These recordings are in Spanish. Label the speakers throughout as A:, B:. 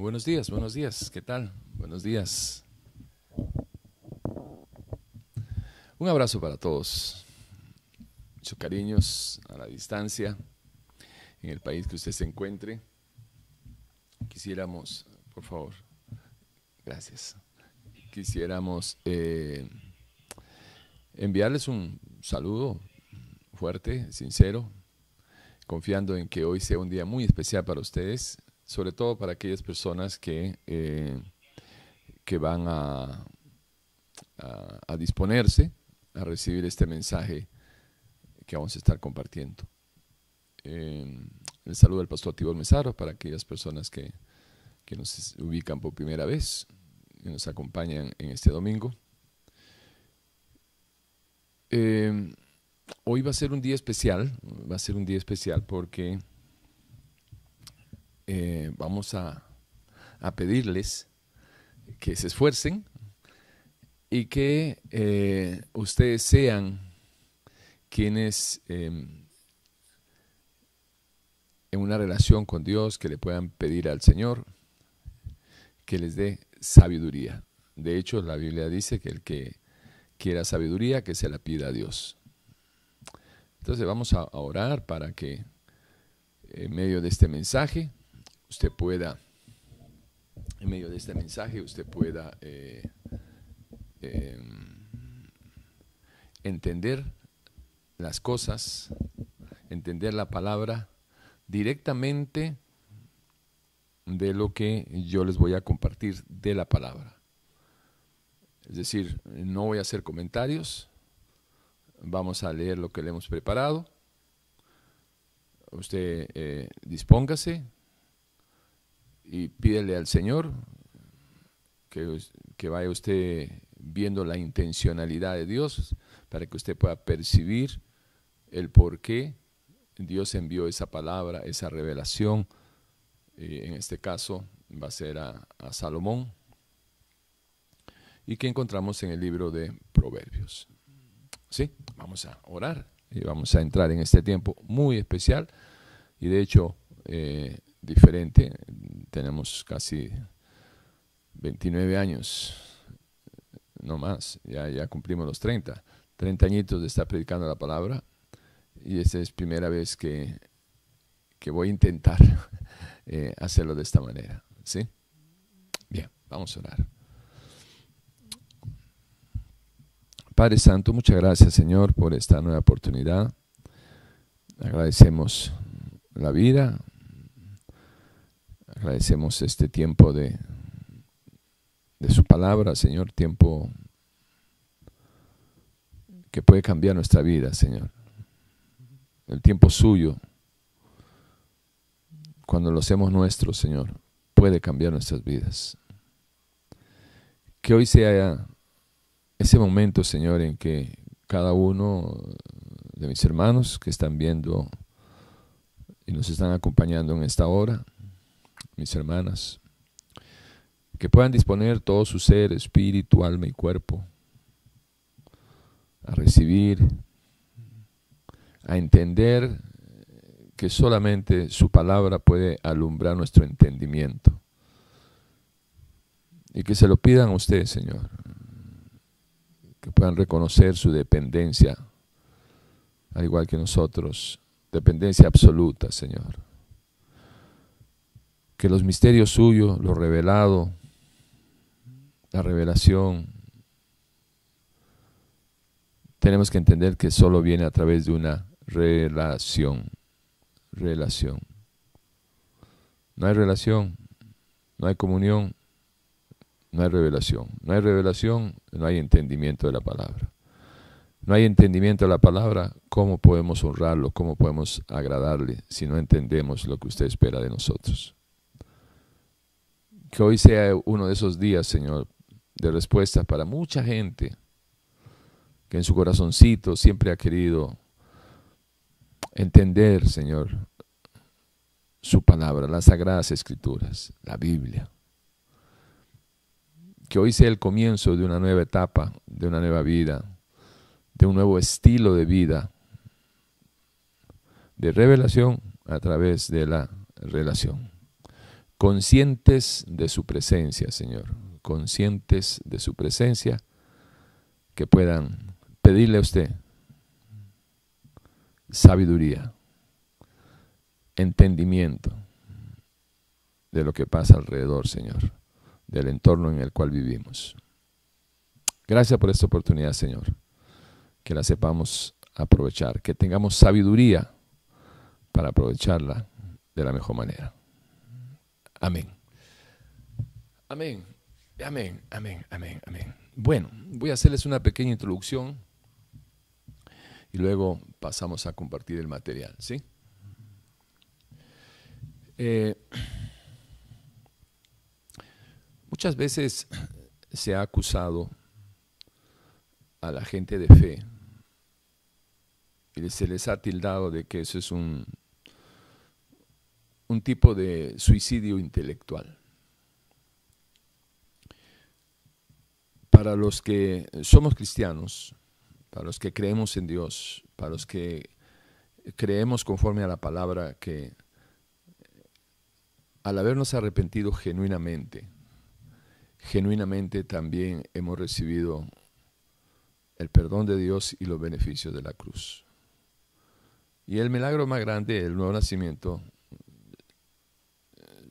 A: Buenos días, buenos días. ¿Qué tal? Buenos días. Un abrazo para todos. Muchos cariños a la distancia, en el país que usted se encuentre. Quisiéramos, por favor, gracias. Quisiéramos eh, enviarles un saludo fuerte, sincero, confiando en que hoy sea un día muy especial para ustedes, sobre todo para aquellas personas que, eh, que van a, a, disponerse a recibir este mensaje que vamos a estar compartiendo. Eh, el saludo del pastor Tibor Mesaro para aquellas personas que, que nos ubican por primera vez y nos acompañan en este domingo. Eh, hoy va a ser un día especial, va a ser un día especial porque eh, vamos a, pedirles que se esfuercen y que eh, ustedes sean quienes em, en una relación con Dios que le puedan pedir al Señor que les dé sabiduría. De hecho, la Biblia dice que el que quiera sabiduría, que se la pida a Dios. Entonces vamos a orar para que en medio de este mensaje usted pueda, en medio de este mensaje usted pueda eh, em, entender las cosas, entender la palabra directamente de lo que yo les voy a compartir de la palabra. Es decir, no voy a hacer comentarios, vamos a leer lo que le hemos preparado. Usted eh, dispóngase y pídele al Señor que, que vaya usted viendo la intencionalidad de Dios para que usted pueda percibir el por qué Dios envió esa palabra, esa revelación. en este caso va a ser a, a Salomón y que encontramos en el libro de Proverbios. Sí, vamos a orar y vamos a entrar en este tiempo muy especial y de hecho eh, diferente. Tenemos casi 29 años, no más, ya, ya cumplimos los 30, 30 añitos de estar predicando la palabra y esta es primera vez que, que voy a intentar eh, hacerlo de esta manera. ¿sí? Bien, vamos a orar. Padre Santo, muchas gracias Señor por esta nueva oportunidad. Agradecemos la vida, agradecemos este tiempo de, su palabra, Señor, tiempo que puede cambiar nuestra vida, Señor. El tiempo suyo, cuando lo hacemos nuestro, Señor, puede cambiar nuestras vidas. Que hoy sea ese momento, Señor, en que cada uno de mis hermanos que están viendo y nos están acompañando en esta hora, mis hermanas, que puedan disponer todo su ser, espíritu, alma y cuerpo a recibir, a entender que solamente su palabra puede alumbrar nuestro entendimiento. Y que se lo pidan a usted, Señor que puedan reconocer su dependencia, al igual que nosotros, dependencia absoluta, Señor. Que los misterios suyos, lo revelado, la revelación, tenemos que entender que solo viene a través de una relación, relación. No hay relación, no hay comunión, no hay revelación. No hay revelación, no hay entendimiento de la palabra. No hay entendimiento de la palabra, ¿cómo podemos honrarlo? ¿Cómo podemos agradarle si no entendemos lo que usted espera de nosotros? Que hoy sea uno de esos días, Señor, de respuesta para mucha gente que en su corazoncito siempre ha querido entender, Señor, su palabra, las sagradas escrituras, la Biblia que hoy sea el comienzo de una nueva etapa, de una nueva vida, de un nuevo estilo de vida, de revelación a través de la relación. Conscientes de su presencia, Señor, conscientes de su presencia, que puedan pedirle a usted sabiduría, entendimiento de lo que pasa alrededor, Señor, del entorno en el cual vivimos. Gracias por esta oportunidad, Señor, que la sepamos aprovechar, que tengamos sabiduría para aprovecharla de la mejor manera. Amén. Amén. Amén, amén, amén, amén. Bueno, voy a hacerles una pequeña introducción y luego pasamos a compartir el material, ¿sí? Eh, muchas veces se ha acusado a la gente de fe y se les ha tildado de que eso es un, un tipo de suicidio intelectual. Para los que somos cristianos, para los que creemos en Dios, para los que creemos conforme a la palabra que al habernos arrepentido genuinamente, genuinamente también hemos recibido el perdón de Dios y los beneficios de la cruz. Y el milagro más grande, el nuevo nacimiento,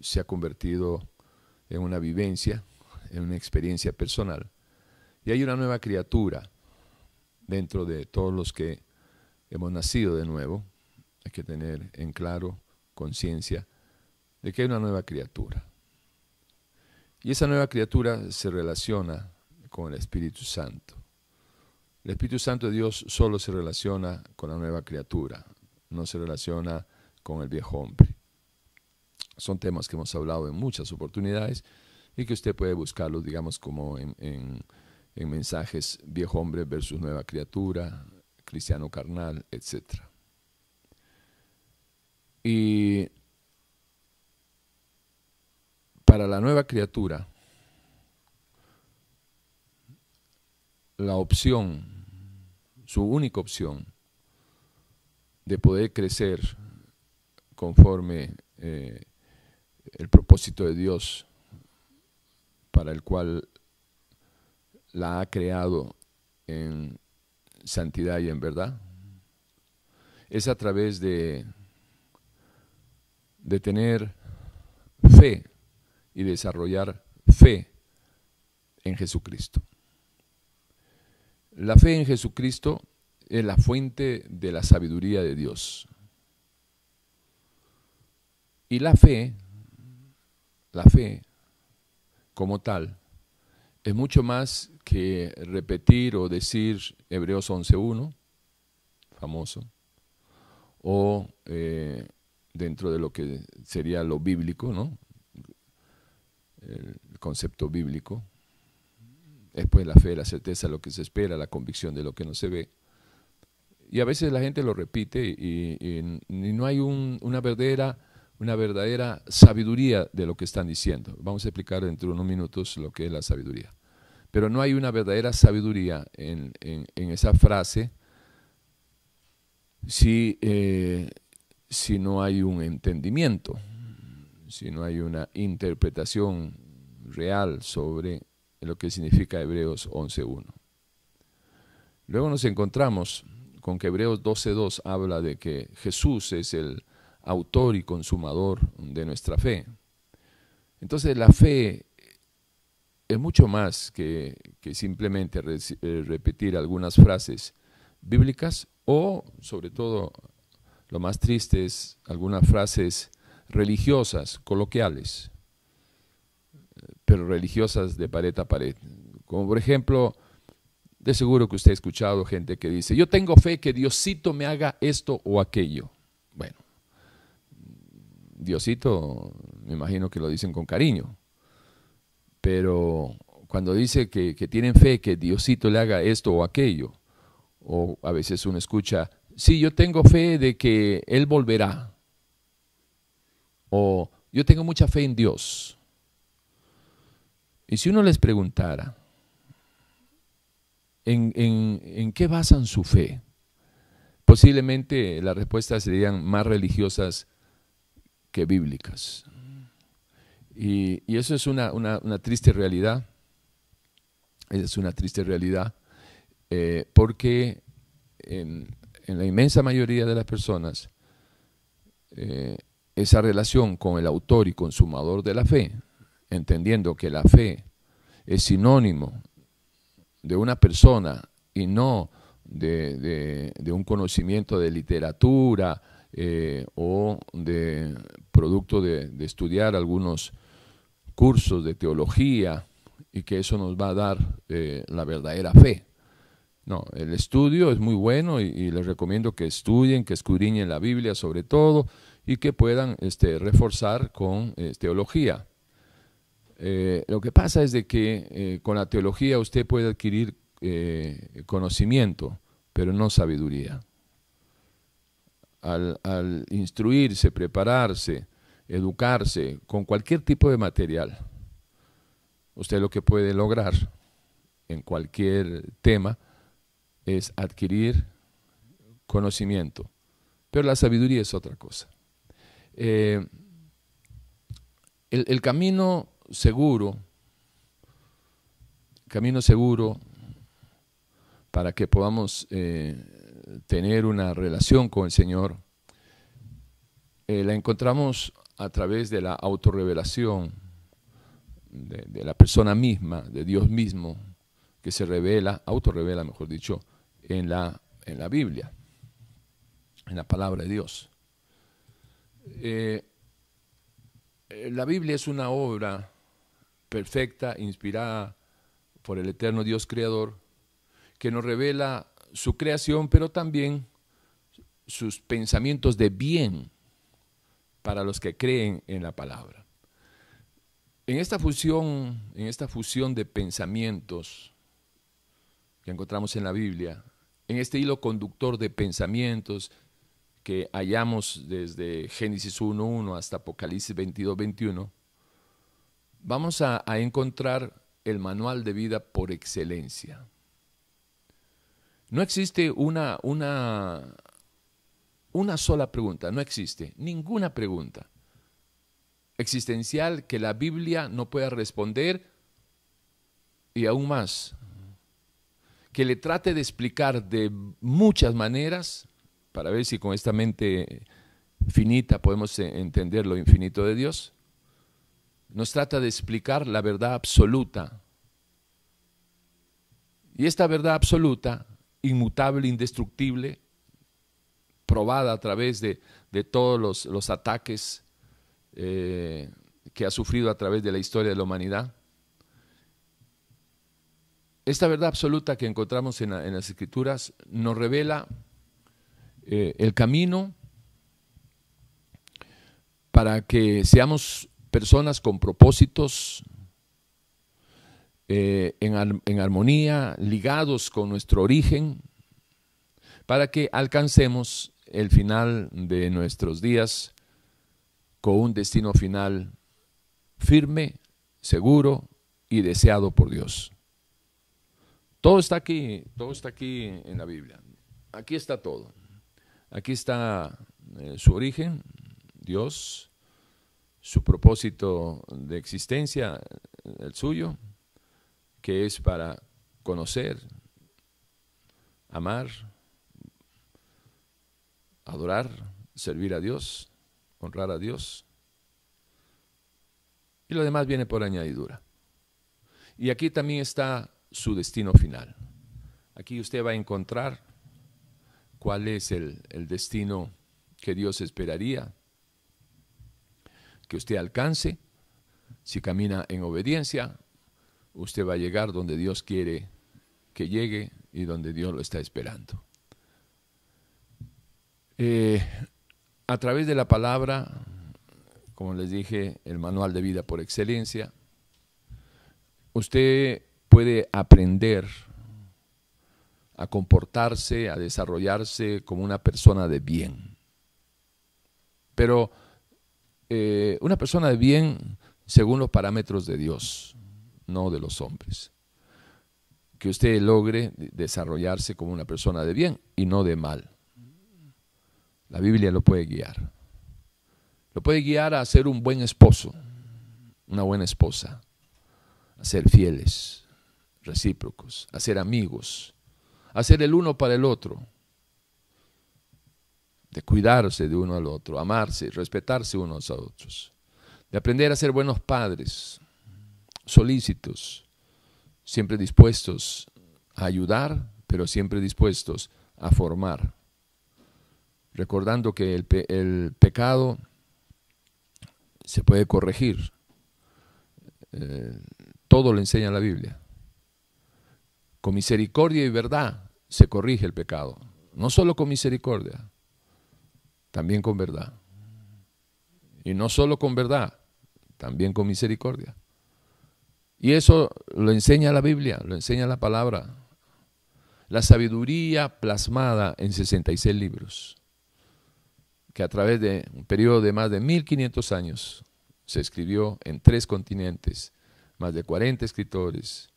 A: se ha convertido en una vivencia, en una experiencia personal. Y hay una nueva criatura dentro de todos los que hemos nacido de nuevo. Hay que tener en claro conciencia de que hay una nueva criatura. Y esa nueva criatura se relaciona con el Espíritu Santo. El Espíritu Santo de Dios solo se relaciona con la nueva criatura, no se relaciona con el viejo hombre. Son temas que hemos hablado en muchas oportunidades y que usted puede buscarlos, digamos, como en, en mensajes viejo hombre versus nueva criatura, cristiano carnal, etc. Y para la nueva criatura, la opción, su única opción de poder crecer conforme eh, el propósito de Dios para el cual la ha creado en santidad y en verdad, es a través de, de tener fe y desarrollar fe en Jesucristo. La fe en Jesucristo es la fuente de la sabiduría de Dios. Y la fe, la fe como tal, es mucho más que repetir o decir Hebreos 11.1, famoso, o eh, dentro de lo que sería lo bíblico, ¿no? el concepto bíblico. Después la fe, la certeza lo que se espera, la convicción de lo que no se ve. Y a veces la gente lo repite y, no hay una, verdadera, una verdadera sabiduría de lo que están diciendo. Vamos a explicar dentro de unos minutos lo que es la sabiduría. Pero no hay una verdadera sabiduría en, esa frase si, eh, si no hay un entendimiento si no hay una interpretación real sobre lo que significa Hebreos 11.1. Luego nos encontramos con que Hebreos 12.2 habla de que Jesús es el autor y consumador de nuestra fe. Entonces la fe es mucho más que, que simplemente eh, repetir algunas frases bíblicas o, sobre todo, lo más triste es algunas frases religiosas, coloquiales, pero religiosas de pared a pared. Como por ejemplo, de seguro que usted ha escuchado gente que dice, yo tengo fe que Diosito me haga esto o aquello. Diosito, me imagino que lo dicen con cariño, pero cuando dice que tienen fe que Diosito le haga esto o aquello, o a veces uno escucha, sí, yo tengo fe de que Él volverá. O yo tengo mucha fe en Dios. Y si uno les preguntara, ¿en, qué basan su fe? Posiblemente las respuestas serían más religiosas que bíblicas. Y, eso es una, triste realidad. Es una triste realidad eh, porque en, la inmensa mayoría de las personas eh, esa relación con el autor y consumador de la fe, entendiendo que la fe es sinónimo de una persona y no de, un conocimiento de literatura eh, o de producto de, estudiar algunos cursos de teología y que eso nos va a dar eh, la verdadera fe. No, el estudio es muy bueno y, les recomiendo que estudien, que escudriñen la Biblia sobre todo y que puedan este, reforzar con eh, teología. lo que pasa es de que con la teología usted puede adquirir conocimiento, pero no sabiduría. Al, instruirse, prepararse, educarse con cualquier tipo de material, usted lo que puede lograr en cualquier tema es adquirir conocimiento, pero la sabiduría es otra cosa. Eh, el, el, camino seguro, camino seguro para que podamos eh, tener una relación con el Señor, eh, la encontramos a través de la autorrevelación de, de, la persona misma, de Dios mismo, que se revela, autorrevela, mejor dicho, en la, en la Biblia, en la palabra de Dios. Eh, la Biblia es una obra perfecta, inspirada por el eterno Dios creador, que nos revela su creación, pero también sus pensamientos de bien para los que creen en la palabra. En esta fusión, en esta fusión de pensamientos que encontramos en la Biblia, en este hilo conductor de pensamientos que hallamos desde Génesis 1.1 hasta Apocalipsis 22.21, vamos a, a encontrar el manual de vida por excelencia. No existe una, una, una sola pregunta, no existe ninguna pregunta existencial que la Biblia no pueda responder y aún más, que le trate de explicar de muchas maneras para ver si con esta mente finita podemos entender lo infinito de Dios. Nos trata de explicar la verdad absoluta. Y esta verdad absoluta inmutable, indestructible, probada a través de, todos los, ataques eh, que ha sufrido a través de la historia de la humanidad. Esta verdad absoluta que encontramos en, las escrituras nos revela eh, el camino para que seamos personas con propósitos, eh, en, armonía, ligados con nuestro origen, para que alcancemos el final de nuestros días con un destino final firme, seguro y deseado por Dios. Todo está aquí, todo está aquí en la Biblia. Aquí está todo. Aquí está eh, su origen, Dios, su propósito de existencia, el suyo, que es para conocer, amar, adorar, servir a Dios, honrar a Dios. Y lo demás viene por añadidura. Y aquí también está su destino final. Aquí usted va a encontrar cuál es el, el destino que Dios esperaría que usted alcance si camina en obediencia usted va a llegar donde Dios quiere que llegue y donde Dios lo está esperando. Eh, a través de la palabra, como les dije, el manual de vida por excelencia, usted puede aprender a comportarse, a desarrollarse como una persona de bien. Pero eh, una persona de bien según los parámetros de Dios no de los hombres. Que usted logre desarrollarse como una persona de bien y no de mal. La Biblia lo puede guiar. Lo puede guiar a ser un buen esposo. una buena esposa, a ser fieles, recíprocos, a ser amigos, a ser el uno para el otro, de cuidarse de uno al otro, amarse, respetarse unos a otros, de aprender a ser buenos padres, solícitos, siempre dispuestos a ayudar, pero siempre dispuestos a formar, recordando que el, pecado se puede corregir. Eh, todo lo enseña la Biblia. Con misericordia y verdad se corrige el pecado. No solo con misericordia, también con verdad. Y no solo con verdad, también con misericordia. Y eso lo enseña la Biblia, lo enseña la palabra. La sabiduría plasmada en 66 libros, que a través de un periodo de más de 1500 años se escribió en tres continentes, más de 40 escritores,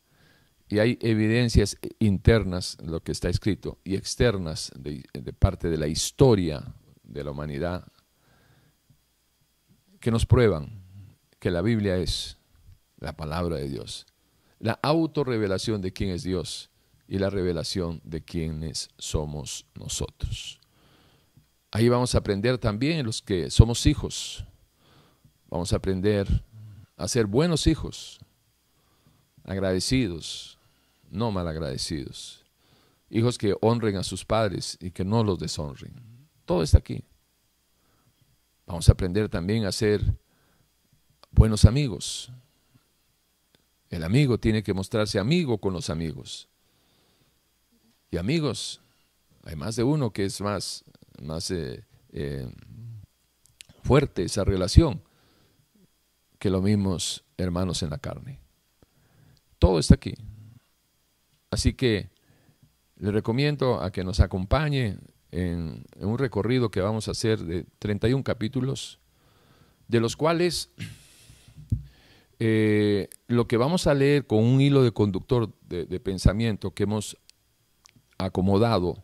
A: y hay evidencias internas de lo que está escrito y externas de, de parte de la historia de la humanidad que nos prueban que la Biblia es la palabra de Dios, la autorrevelación de quién es Dios y la revelación de quiénes somos nosotros. Ahí vamos a aprender también los que somos hijos, vamos a aprender a ser buenos hijos, agradecidos, no malagradecidos, hijos que honren a sus padres y que no los deshonren. Todo está aquí. Vamos a aprender también a ser buenos amigos, el amigo tiene que mostrarse amigo con los amigos. Y amigos, hay más de uno que es más, más eh, eh, fuerte esa relación que los mismos hermanos en la carne. Todo está aquí. Así que le recomiendo a que nos acompañe en, un recorrido que vamos a hacer de 31 capítulos, de los cuales eh, lo que vamos a leer con un hilo de conductor de, pensamiento que hemos acomodado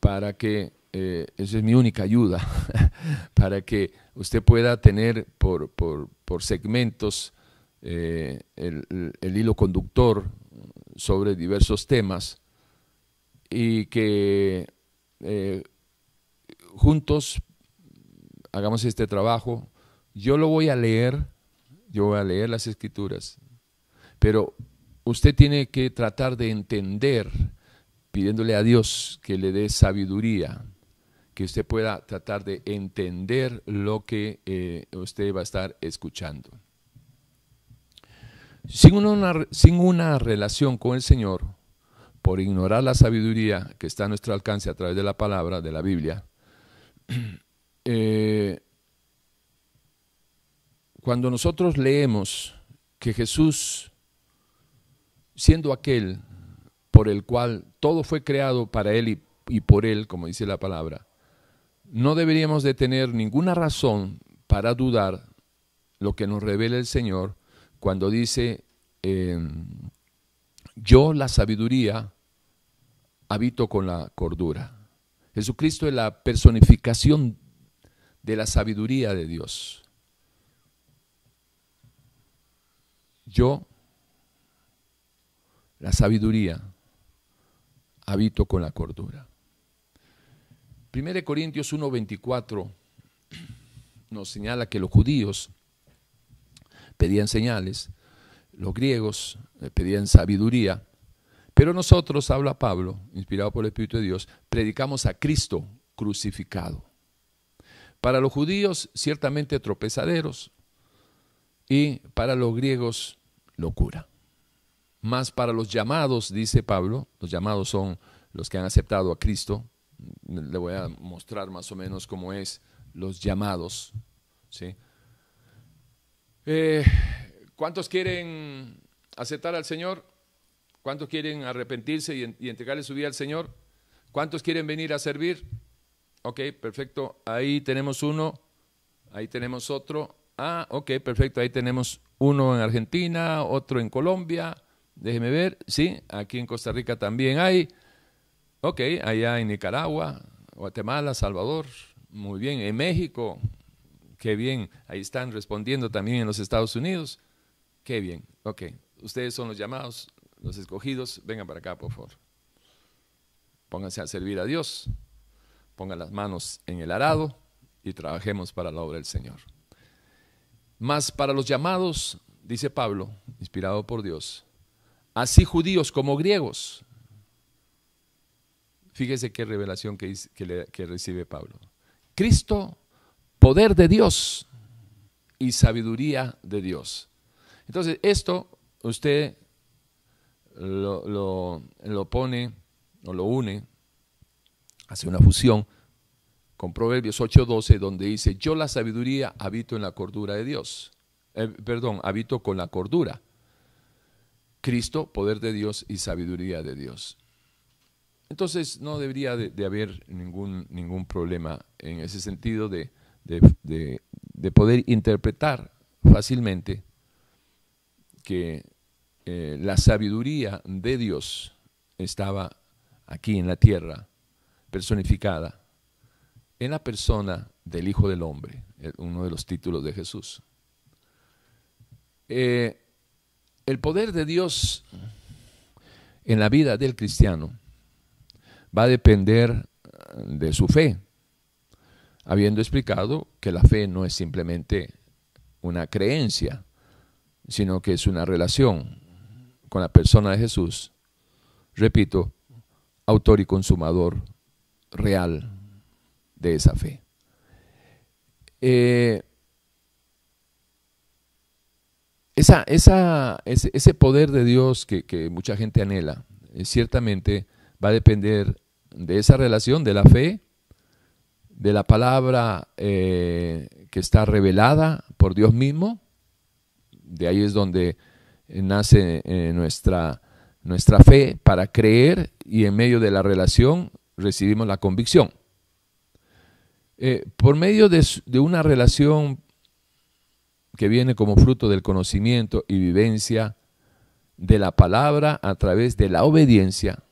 A: para que, eh, esa es mi única ayuda, para que usted pueda tener por, segmentos eh, el, hilo conductor sobre diversos temas y que juntos hagamos este trabajo. Yo lo voy a leer yo voy a leer las escrituras, pero usted tiene que tratar de entender, pidiéndole a Dios que le dé sabiduría, que usted pueda tratar de entender lo que eh, usted va a estar escuchando. Sin una, relación con el Señor, por ignorar la sabiduría que está a nuestro alcance a través de la palabra, de la Biblia, eh, cuando nosotros leemos que Jesús, siendo aquel por el cual todo fue creado para Él y, por Él, como dice la palabra, no deberíamos de tener ninguna razón para dudar lo que nos revela el Señor cuando dice, em, yo la sabiduría habito con la cordura. Jesucristo es la personificación de la sabiduría de Dios. Yo, la sabiduría, habito con la cordura. 1 Corintios 1:24 nos señala que los judíos pedían señales, los griegos eh, pedían sabiduría, pero nosotros, habla Pablo, inspirado por el Espíritu de Dios, predicamos a Cristo crucificado. Para los judíos, ciertamente tropezaderos, y para los griegos locura. Más para los llamados, dice Pablo, los llamados son los que han aceptado a Cristo. Le voy a mostrar más o menos cómo es los llamados. ¿sí? Eh, ¿Cuántos quieren aceptar al Señor? ¿Cuántos quieren arrepentirse y, y entregarle su vida al Señor? ¿Cuántos quieren venir a servir? Ok, perfecto. Ahí tenemos uno, ahí tenemos otro, Ah, ok, perfecto. Ahí tenemos uno en Argentina, otro en Colombia. Déjeme ver. Sí, aquí en Costa Rica también hay. Ok, allá en Nicaragua, Guatemala, Salvador. Muy bien. En México. qué bien. Ahí están respondiendo también en los Estados Unidos. Qué bien. Ok, ustedes son los llamados, los escogidos. Vengan para acá, por favor. Pónganse a servir a Dios. Pongan las manos en el arado y trabajemos para la obra del Señor. Más para los llamados, dice Pablo, inspirado por Dios, así judíos como griegos. Fíjese qué revelación que, que recibe Pablo. Cristo poder de Dios y sabiduría de Dios. Entonces, esto usted lo, pone o lo une, hace una fusión con Proverbios 8:12, donde dice, yo la sabiduría habito en la cordura de Dios. Eh, perdón, habito con la cordura. Cristo, poder de Dios y sabiduría de Dios. Entonces no debería de, haber ningún, ningún problema en ese sentido de, de, poder interpretar fácilmente que eh, la sabiduría de Dios estaba aquí en la tierra, personificada, en la persona del Hijo del Hombre, uno de los títulos de Jesús. Eh, el poder de Dios en la vida del cristiano va a depender de su fe, habiendo explicado que la fe no es simplemente una creencia, sino que es una relación con la persona de Jesús, repito, autor y consumador real de esa fe. Eh, esa, ese, poder de Dios que, mucha gente anhela, eh, ciertamente va a depender de esa relación de la fe de la palabra eh, que está revelada por Dios mismo. De ahí es donde nace nuestra, nuestra fe para creer y en medio de la relación recibimos la convicción. Eh, por medio de, de una relación que viene como fruto del conocimiento y vivencia de la palabra a través de la obediencia,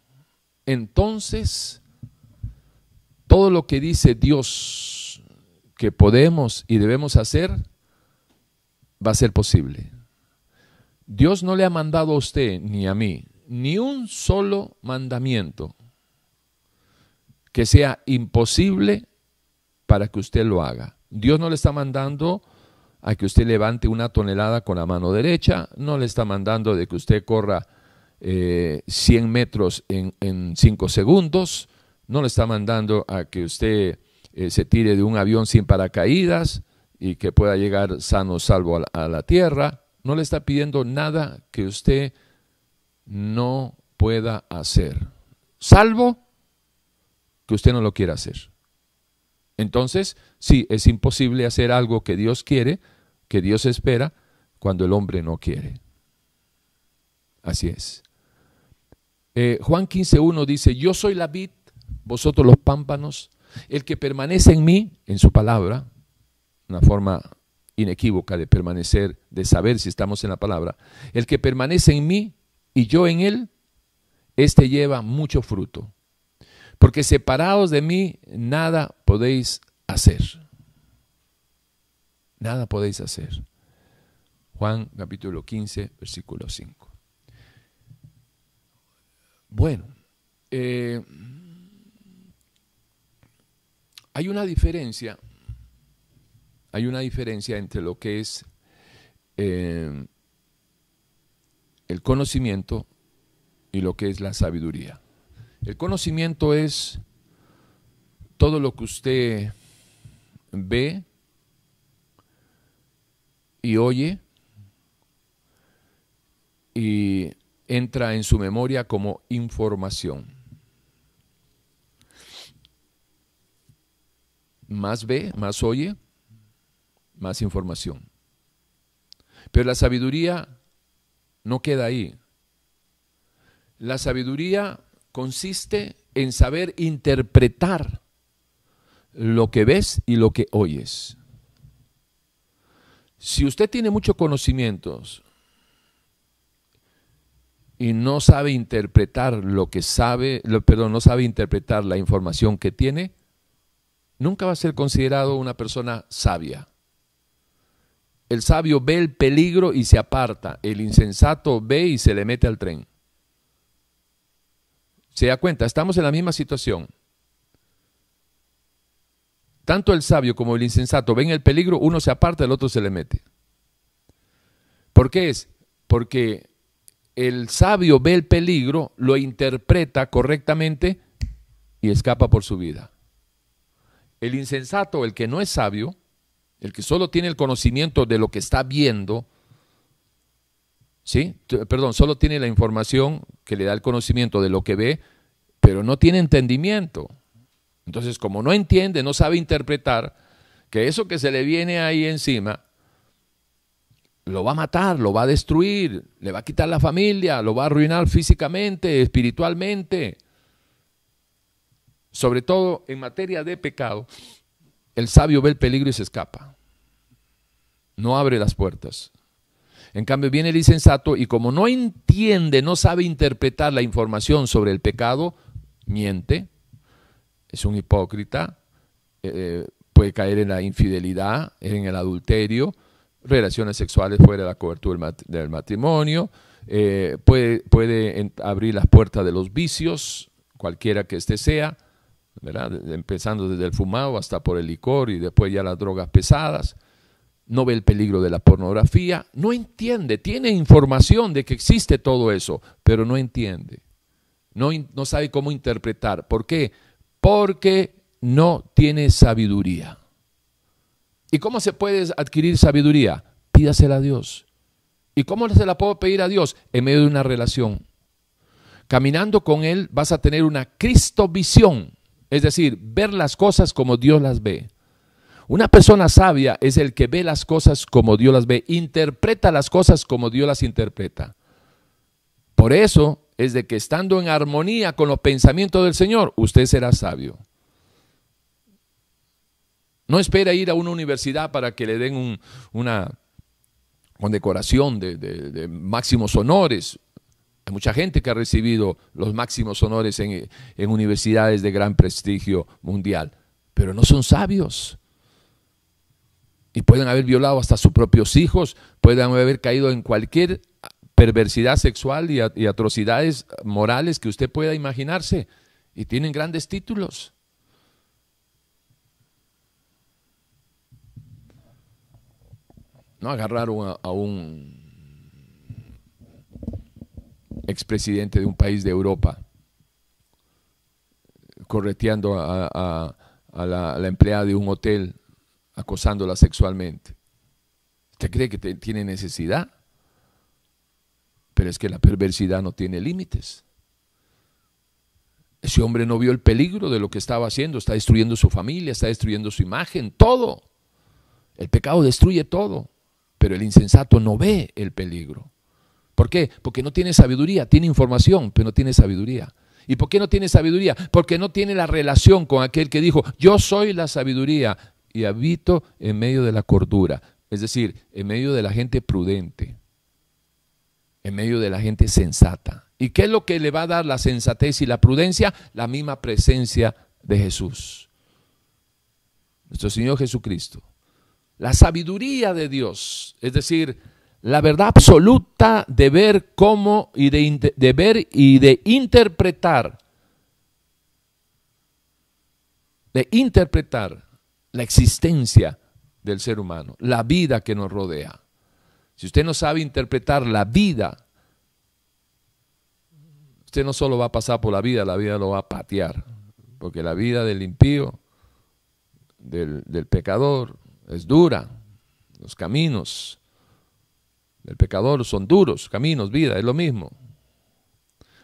A: entonces todo lo que dice Dios que podemos y debemos hacer, va a ser posible. Dios no le ha mandado a usted ni a mí ni un solo mandamiento que sea imposible para que usted lo haga. Dios no le está mandando a que usted levante una tonelada con la mano derecha, no le está mandando de que usted corra 100 eh, metros en, en 5 segundos, no le está mandando a que usted eh, se tire de un avión sin paracaídas y que pueda llegar sano salvo a la, tierra. No le está pidiendo nada que usted no pueda hacer, salvo que usted no lo quiera hacer. Entonces, sí, es imposible hacer algo que Dios quiere, que Dios espera, cuando el hombre no quiere. Así es. Eh, Juan 15.1 dice, yo soy la vid vosotros los pámpanos, el que permanece en mí, en su palabra, una forma inequívoca de permanecer, de saber si estamos en la palabra, el que permanece en mí y yo en él, éste lleva mucho fruto. Porque separados de mí, nada podéis hacer. Nada podéis hacer. Juan capítulo 15, versículo 5. Bueno, eh, hay una diferencia, hay una diferencia entre lo que es eh, el conocimiento y lo que es la sabiduría. El conocimiento es todo lo que usted ve y oye y entra en su memoria como información. más ve, más oye, más información. Pero la sabiduría no queda ahí. La sabiduría consiste en saber interpretar lo que ves y lo que oyes. Si usted tiene muchos conocimientos y no sabe interpretar lo que sabe, perdón, no sabe interpretar la información que tiene, nunca va a ser considerado una persona sabia. el sabio ve el peligro y se aparta. El insensato ve y se le mete al tren. ¿Se da cuenta? Estamos en la misma situación. Tanto el sabio como el insensato ven el peligro, uno se aparta, el otro se le mete. ¿Por qué es? Porque el sabio ve el peligro, lo interpreta correctamente y escapa por su vida. El insensato, el que no es sabio, el que solo tiene el conocimiento de lo que está viendo, ¿sí? Perdón, solo tiene la información que le da el conocimiento de lo que ve, pero no tiene entendimiento. Entonces, como no entiende, no sabe interpretar, que eso que se le viene ahí encima, lo va a matar, lo va a destruir, le va a quitar la familia, lo va a arruinar físicamente, espiritualmente. Sobre todo en materia de pecado, el sabio ve el peligro y se escapa. No abre las puertas. En cambio viene el insensato y como no entiende, no sabe interpretar la información sobre el pecado, miente, es un hipócrita, eh, eh, puede caer en la infidelidad, en el adulterio, relaciones sexuales fuera de la cobertura del matrimonio, eh, puede, abrir las puertas de los vicios, cualquiera que éste sea, empezando desde el fumado hasta por el licor y después ya las drogas pesadas. No ve el peligro de la pornografía, no entiende, tiene información de que existe todo eso, pero no entiende. No, sabe cómo interpretar. ¿Por qué? Porque no tiene sabiduría. ¿Y cómo se puede adquirir sabiduría? Pídasela a Dios. ¿Y cómo se la puedo pedir a Dios? En medio de una relación. Caminando con Él vas a tener una Cristovisión, es decir, ver las cosas como Dios las ve. Una persona sabia es el que ve las cosas como Dios las ve, interpreta las cosas como Dios las interpreta. Por eso es de que estando en armonía con los pensamientos del Señor, usted será sabio. No espera ir a una universidad para que le den una condecoración de, máximos honores. Hay mucha gente que ha recibido los máximos honores en universidades de gran prestigio mundial, pero no son sabios. Y pueden haber violado hasta sus propios hijos, pueden haber caído en cualquier perversidad sexual y, atrocidades morales que usted pueda imaginarse. Y tienen grandes títulos. No agarraron a, un expresidente de un país de Europa correteando a, la, empleada de un hotel, acosándola sexualmente. ¿Usted cree que tiene necesidad? Pero es que la perversidad no tiene límites. Ese hombre no vio el peligro de lo que estaba haciendo, está destruyendo su familia, está destruyendo su imagen, todo. El pecado destruye todo, pero el insensato no ve el peligro. ¿Por qué? Porque no tiene sabiduría, tiene información, pero no tiene sabiduría. ¿Y por qué no tiene sabiduría? Porque no tiene la relación con aquel que dijo, yo soy la sabiduría y habito en medio de la cordura, es decir, en medio de la gente prudente en medio de la gente sensata. ¿Y qué es lo que le va a dar la sensatez y la prudencia? La misma presencia de Jesús, nuestro Señor Jesucristo. La sabiduría de Dios, es decir, la verdad absoluta de ver cómo y de, de ver y de interpretar, de interpretar la existencia del ser humano, la vida que nos rodea. Si usted no sabe interpretar la vida, usted no solo va a pasar por la vida, la vida lo va a patear. Porque la vida del impío, del, pecador, es dura. Los caminos del pecador son duros, caminos, vida, es lo mismo.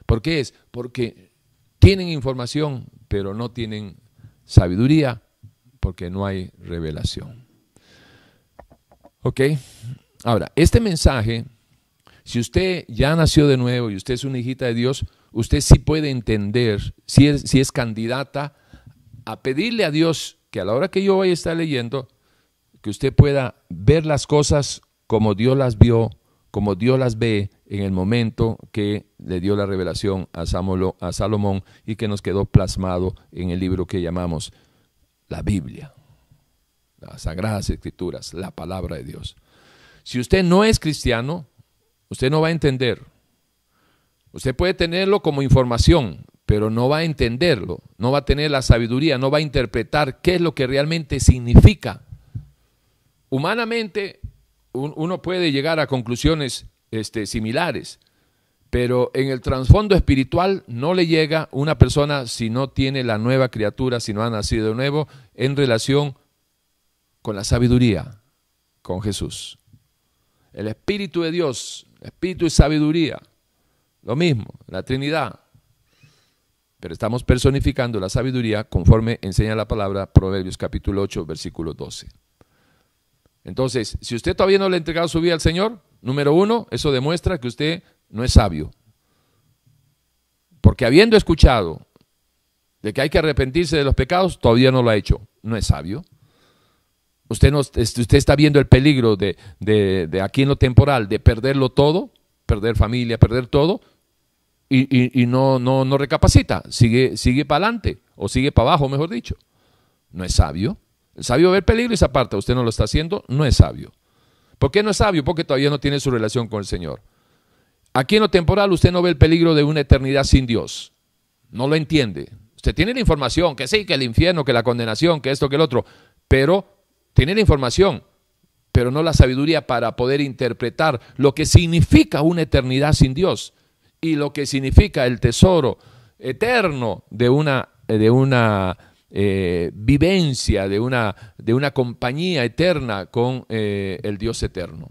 A: ¿Por qué es? Porque tienen información, pero no tienen sabiduría, porque no hay revelación. ¿Ok? Ahora, este mensaje, si usted ya nació de nuevo y usted es una hijita de Dios, usted sí puede entender, si es, si es candidata, a pedirle a Dios que a la hora que yo voy a estar leyendo, que usted pueda ver las cosas como Dios las vio, como Dios las ve en el momento que le dio la revelación a, a Salomón y que nos quedó plasmado en el libro que llamamos la Biblia, las Sagradas Escrituras, la palabra de Dios. Si usted no es cristiano, usted no va a entender. Usted puede tenerlo como información, pero no va a entenderlo, no va a tener la sabiduría, no va a interpretar qué es lo que realmente significa. Humanamente uno puede llegar a conclusiones este, similares, pero en el trasfondo espiritual no le llega una persona si no tiene la nueva criatura, si no ha nacido de nuevo, en relación con la sabiduría, con Jesús. El Espíritu de Dios, Espíritu y sabiduría, lo mismo, la Trinidad. Pero estamos personificando la sabiduría conforme enseña la palabra Proverbios capítulo 8, versículo 12. Entonces, si usted todavía no le ha entregado su vida al Señor, número uno, eso demuestra que usted no es sabio. Porque habiendo escuchado de que hay que arrepentirse de los pecados, todavía no lo ha hecho. No es sabio. Usted, no, usted está viendo el peligro de, de, aquí en lo temporal, de perderlo todo, perder familia, perder todo, y, y, no, no, no recapacita, sigue, sigue para adelante, o sigue para abajo, mejor dicho. No es sabio. El sabio ve el peligro y se aparta. Usted no lo está haciendo, no es sabio. ¿Por qué no es sabio? Porque todavía no tiene su relación con el Señor. Aquí en lo temporal usted no ve el peligro de una eternidad sin Dios. No lo entiende. Usted tiene la información, que sí, que el infierno, que la condenación, que esto, que el otro, pero tiene la información, pero no la sabiduría para poder interpretar lo que significa una eternidad sin Dios y lo que significa el tesoro eterno de una, de una eh, vivencia, de una, de una compañía eterna con eh, el Dios eterno.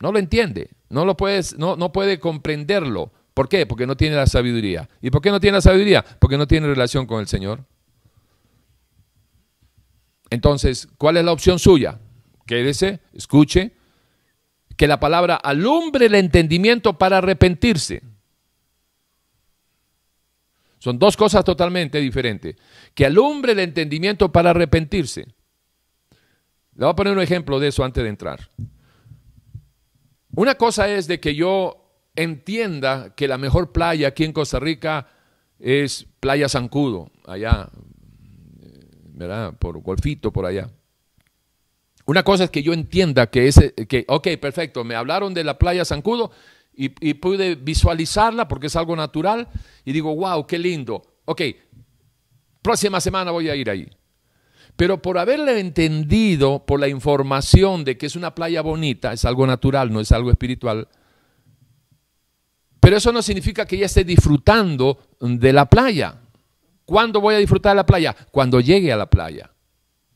A: No lo entiende. No, lo puedes, no, no puede comprenderlo. ¿Por qué? Porque no tiene la sabiduría. ¿Y por qué no tiene la sabiduría? Porque no tiene relación con el Señor. Entonces, ¿cuál es la opción suya? Quédese, escuche, que la palabra alumbre el entendimiento para arrepentirse. Son dos cosas totalmente diferentes. Que alumbre el entendimiento para arrepentirse. Le voy a poner un ejemplo de eso antes de entrar. Una cosa es de que yo entienda que la mejor playa aquí en Costa Rica es Playa Zancudo, allá, ¿verdad? Por Golfito, por allá. Una cosa es que yo entienda que ese, que, ok, perfecto, me hablaron de la playa Zancudo y, y, pude visualizarla porque es algo natural y digo, wow, qué lindo. Ok, próxima semana voy a ir ahí. Pero por haberle entendido, por la información de que es una playa bonita, es algo natural, no es algo espiritual, pero eso no significa que ya esté disfrutando de la playa. ¿Cuándo voy a disfrutar de la playa? Cuando llegue a la playa.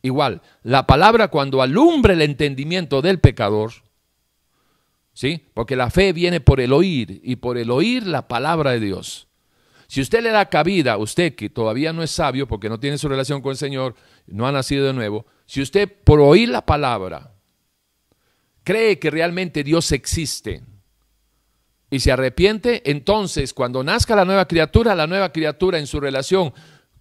A: Igual, la palabra cuando alumbre el entendimiento del pecador, ¿sí? Porque la fe viene por el oír y por el oír la palabra de Dios. Si usted le da cabida, usted que todavía no es sabio porque no tiene su relación con el Señor, no ha nacido de nuevo, si usted por oír la palabra cree que realmente Dios existe y se arrepiente, entonces cuando nazca la nueva criatura, la nueva criatura en su relación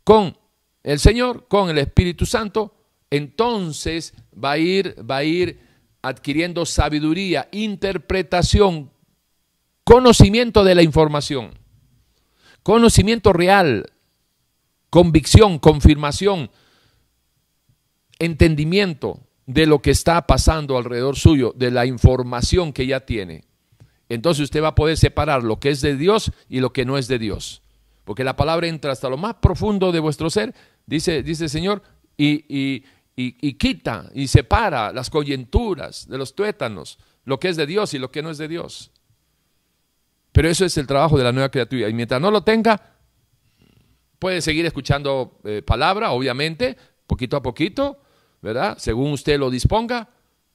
A: con el Señor, con el Espíritu Santo, entonces va a ir, va a ir adquiriendo sabiduría, interpretación, conocimiento de la información. Conocimiento real, convicción, confirmación, entendimiento de lo que está pasando alrededor suyo, de la información que ya tiene. Entonces usted va a poder separar lo que es de Dios y lo que no es de Dios. Porque la palabra entra hasta lo más profundo de vuestro ser, dice, dice el Señor, y, y, y quita y separa las coyunturas de los tuétanos, lo que es de Dios y lo que no es de Dios. Pero eso es el trabajo de la nueva criatura. Y mientras no lo tenga, puede seguir escuchando eh, palabra, obviamente, poquito a poquito, ¿verdad? Según usted lo disponga.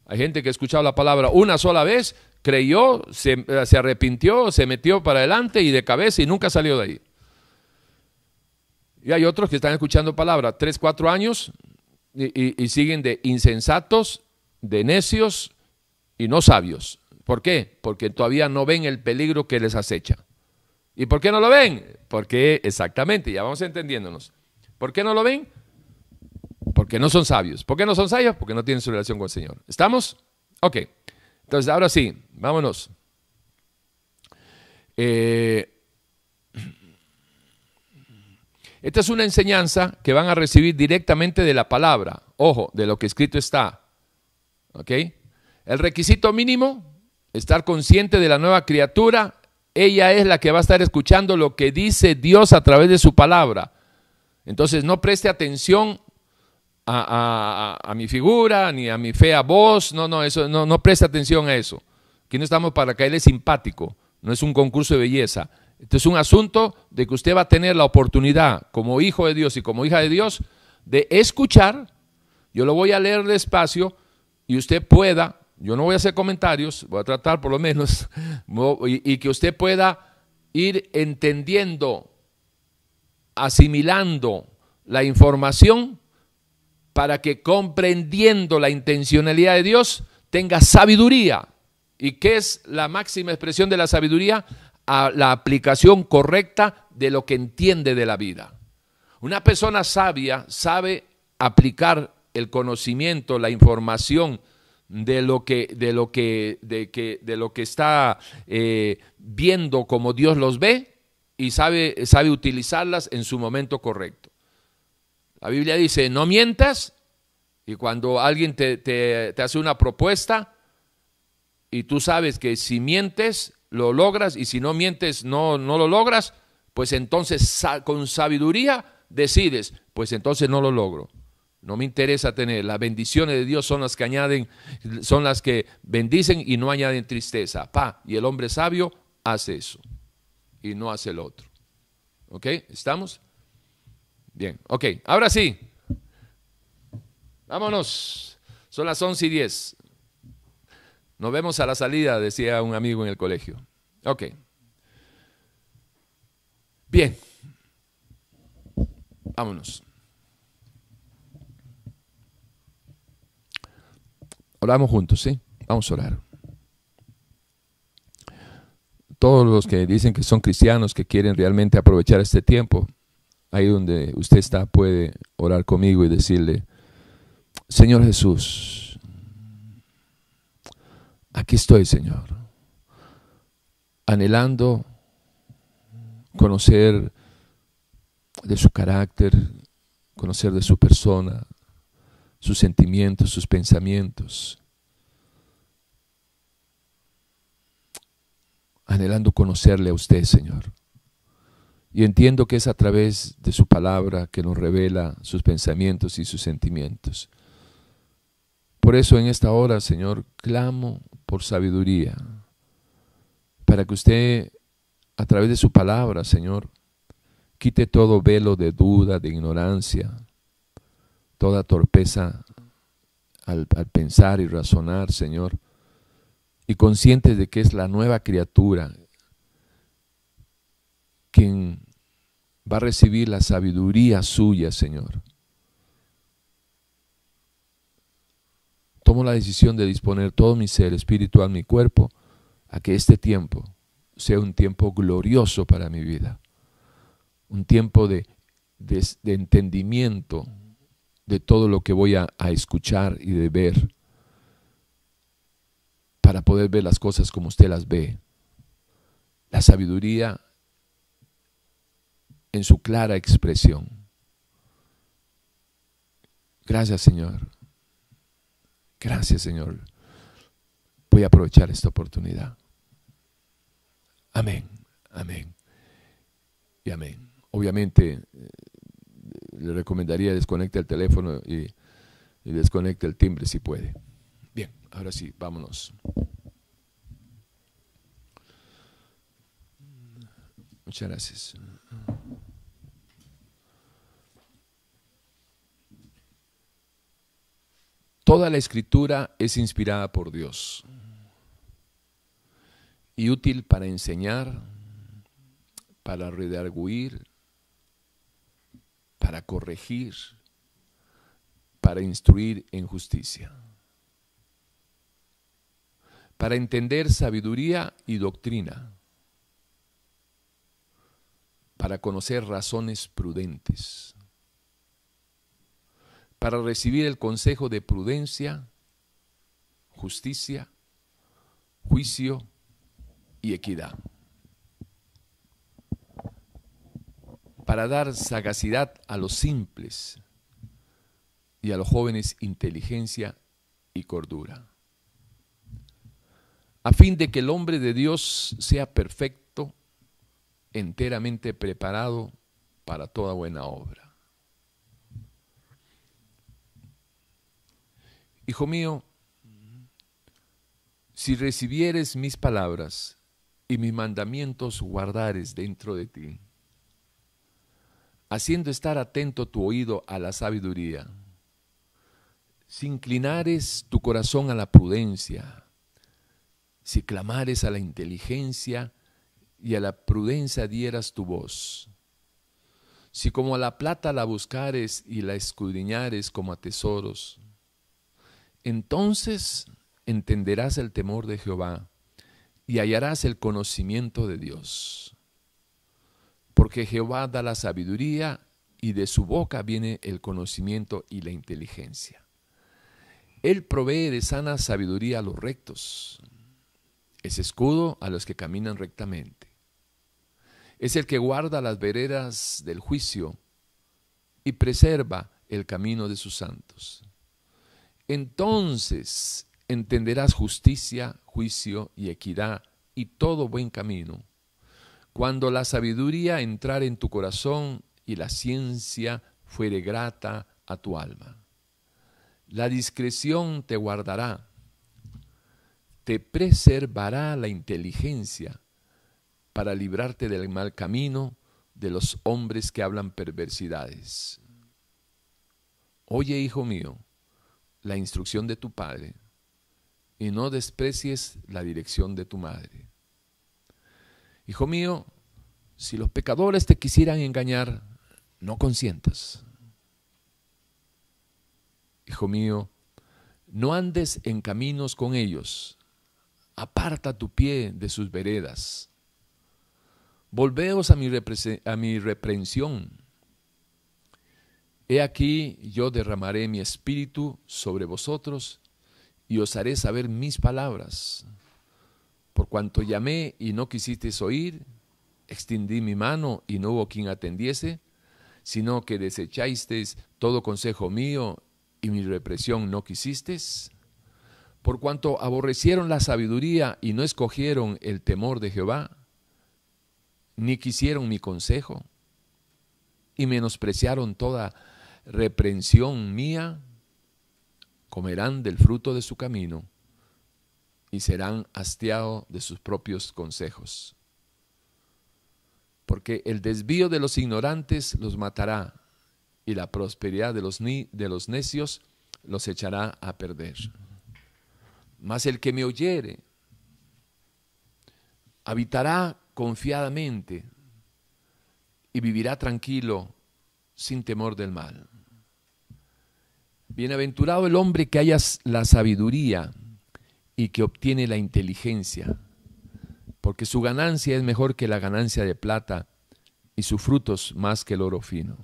A: Hay gente que ha escuchado la palabra una sola vez, creyó, se, eh, se arrepintió, se metió para adelante y de cabeza y nunca salió de ahí. Y hay otros que están escuchando palabra tres, cuatro años y, y siguen de insensatos, de necios y no sabios. ¿Por qué? Porque todavía no ven el peligro que les acecha. ¿Y por qué no lo ven? Porque exactamente, ya vamos entendiéndonos. ¿Por qué no lo ven? Porque no son sabios. ¿Por qué no son sabios? Porque no tienen su relación con el Señor. ¿Estamos? Ok. Entonces, ahora sí, vámonos. Eh, esta es una enseñanza que van a recibir directamente de la palabra. Ojo, de lo que escrito está. ¿Ok? El requisito mínimo, estar consciente de la nueva criatura, ella es la que va a estar escuchando lo que dice Dios a través de su palabra. Entonces no preste atención a, mi figura, ni a mi fea voz, no, no, eso, no, no preste atención a eso. Aquí no estamos para caerle simpático, no es un concurso de belleza. Este es un asunto de que usted va a tener la oportunidad, como hijo de Dios y como hija de Dios, de escuchar. Yo lo voy a leer despacio y usted pueda, yo no voy a hacer comentarios, voy a tratar por lo menos, y que usted pueda ir entendiendo, asimilando la información para que comprendiendo la intencionalidad de Dios tenga sabiduría. ¿Y qué es la máxima expresión de la sabiduría? A la aplicación correcta de lo que entiende de la vida. Una persona sabia sabe aplicar el conocimiento, la información de lo que, de lo que, de que, de lo que está eh, viendo como Dios los ve y sabe, sabe utilizarlas en su momento correcto. La Biblia dice, no mientas, y cuando alguien te, hace una propuesta y tú sabes que si mientes, lo logras, y si no mientes, no, no lo logras, pues entonces con sabiduría decides, pues entonces no lo logro. No me interesa tener. Las bendiciones de Dios son las que añaden, son las que bendicen y no añaden tristeza. Pa, y el hombre sabio hace eso y no hace el otro. ¿Ok? ¿Estamos? Bien, ok, ahora sí. Vámonos. Son las 11 y 10. Nos vemos a la salida, decía un amigo en el colegio. Ok. Bien. Vámonos. Oramos juntos, ¿sí? Vamos a orar. Todos los que dicen que son cristianos, que quieren realmente aprovechar este tiempo, ahí donde usted está puede orar conmigo y decirle, Señor Jesús, aquí estoy, Señor, anhelando conocer de su carácter, conocer de su persona, sus sentimientos, sus pensamientos. Anhelando conocerle a usted, Señor. Y entiendo que es a través de su palabra que nos revela sus pensamientos y sus sentimientos. Por eso en esta hora, Señor, clamo por sabiduría, para que usted, a través de su palabra, Señor, quite todo velo de duda, de ignorancia, toda torpeza al, pensar y razonar, Señor, y consciente de que es la nueva criatura quien va a recibir la sabiduría suya, Señor. Tomo la decisión de disponer todo mi ser espiritual, mi cuerpo, a que este tiempo sea un tiempo glorioso para mi vida, un tiempo de, entendimiento de todo lo que voy a, a escuchar y de ver, para poder ver las cosas como usted las ve. La sabiduría en su clara expresión. Gracias Señor. Gracias Señor. Voy a aprovechar esta oportunidad. Amén, amén y amén. Obviamente eh, le recomendaría desconecte el teléfono y, y desconecte el timbre si puede. Bien, ahora sí, vámonos. Muchas gracias. Toda la escritura es inspirada por Dios y útil para enseñar, para redarguir, para corregir, para instruir en justicia, para entender sabiduría y doctrina, para conocer razones prudentes para recibir el consejo de prudencia, justicia, juicio y equidad. Para dar sagacidad a los simples y a los jóvenes inteligencia y cordura. a fin de que el hombre de Dios sea perfecto, enteramente preparado para toda buena obra. Hijo mío, si recibieres mis palabras y mis mandamientos guardares dentro de ti, haciendo estar atento tu oído a la sabiduría, si inclinares tu corazón a la prudencia, si clamares a la inteligencia y a la prudencia dieras tu voz, si como a la plata la buscares y la escudriñares como a tesoros, entonces entenderás el temor de Jehová y hallarás el conocimiento de Dios. Porque Jehová da la sabiduría y de su boca viene el conocimiento y la inteligencia. Él provee de sana sabiduría a los rectos es escudo a los que caminan rectamente. Es el que guarda las veredas del juicio y preserva el camino de sus santos. Entonces entenderás justicia, juicio y equidad y todo buen camino. Cuando la sabiduría entrar en tu corazón y la ciencia fuere grata a tu alma. La discreción te guardará te preservará la inteligencia para librarte del mal camino de los hombres que hablan perversidades. Oye, hijo mío, la instrucción de tu padre, y no desprecies la dirección de tu madre. Hijo mío, si los pecadores te quisieran engañar, no consientas. Hijo mío, no andes en caminos con ellos, aparta tu pie de sus veredas. Volveos a mi, reprensión. He aquí yo derramaré mi espíritu sobre vosotros y os haré saber mis palabras. Por cuanto llamé y no quisisteis oír, extendí mi mano y no hubo quien atendiese, sino que desechasteis todo consejo mío y mi represión no quisisteis por cuanto aborrecieron la sabiduría y no escogieron el temor de Jehová, ni quisieron mi consejo, y menospreciaron toda reprensión mía, comerán del fruto de su camino y serán hastiados de sus propios consejos. Porque el desvío de los ignorantes los matará, y la prosperidad de los, de los necios los echará a perder. Mas el que me oyere habitará confiadamente y vivirá tranquilo sin temor del mal. Bienaventurado el hombre que haya la sabiduría y que obtiene la inteligencia, porque su ganancia es mejor que la ganancia de plata y sus frutos más que el oro fino.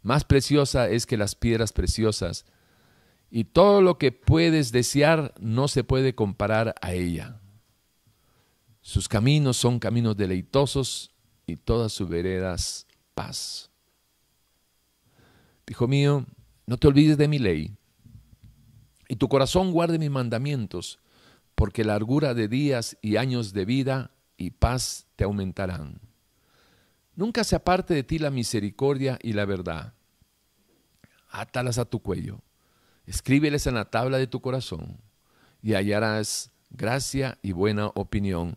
A: Más preciosa es que las piedras preciosas y todo lo que puedes desear no se puede comparar a ella. Sus caminos son caminos deleitosos y todas sus veredas paz. Hijo mío, no te olvides de mi ley, y tu corazón guarde mis mandamientos, porque largura de días y años de vida y paz te aumentarán. Nunca se aparte de ti la misericordia y la verdad. Átalas a tu cuello Escríbeles en la tabla de tu corazón y hallarás gracia y buena opinión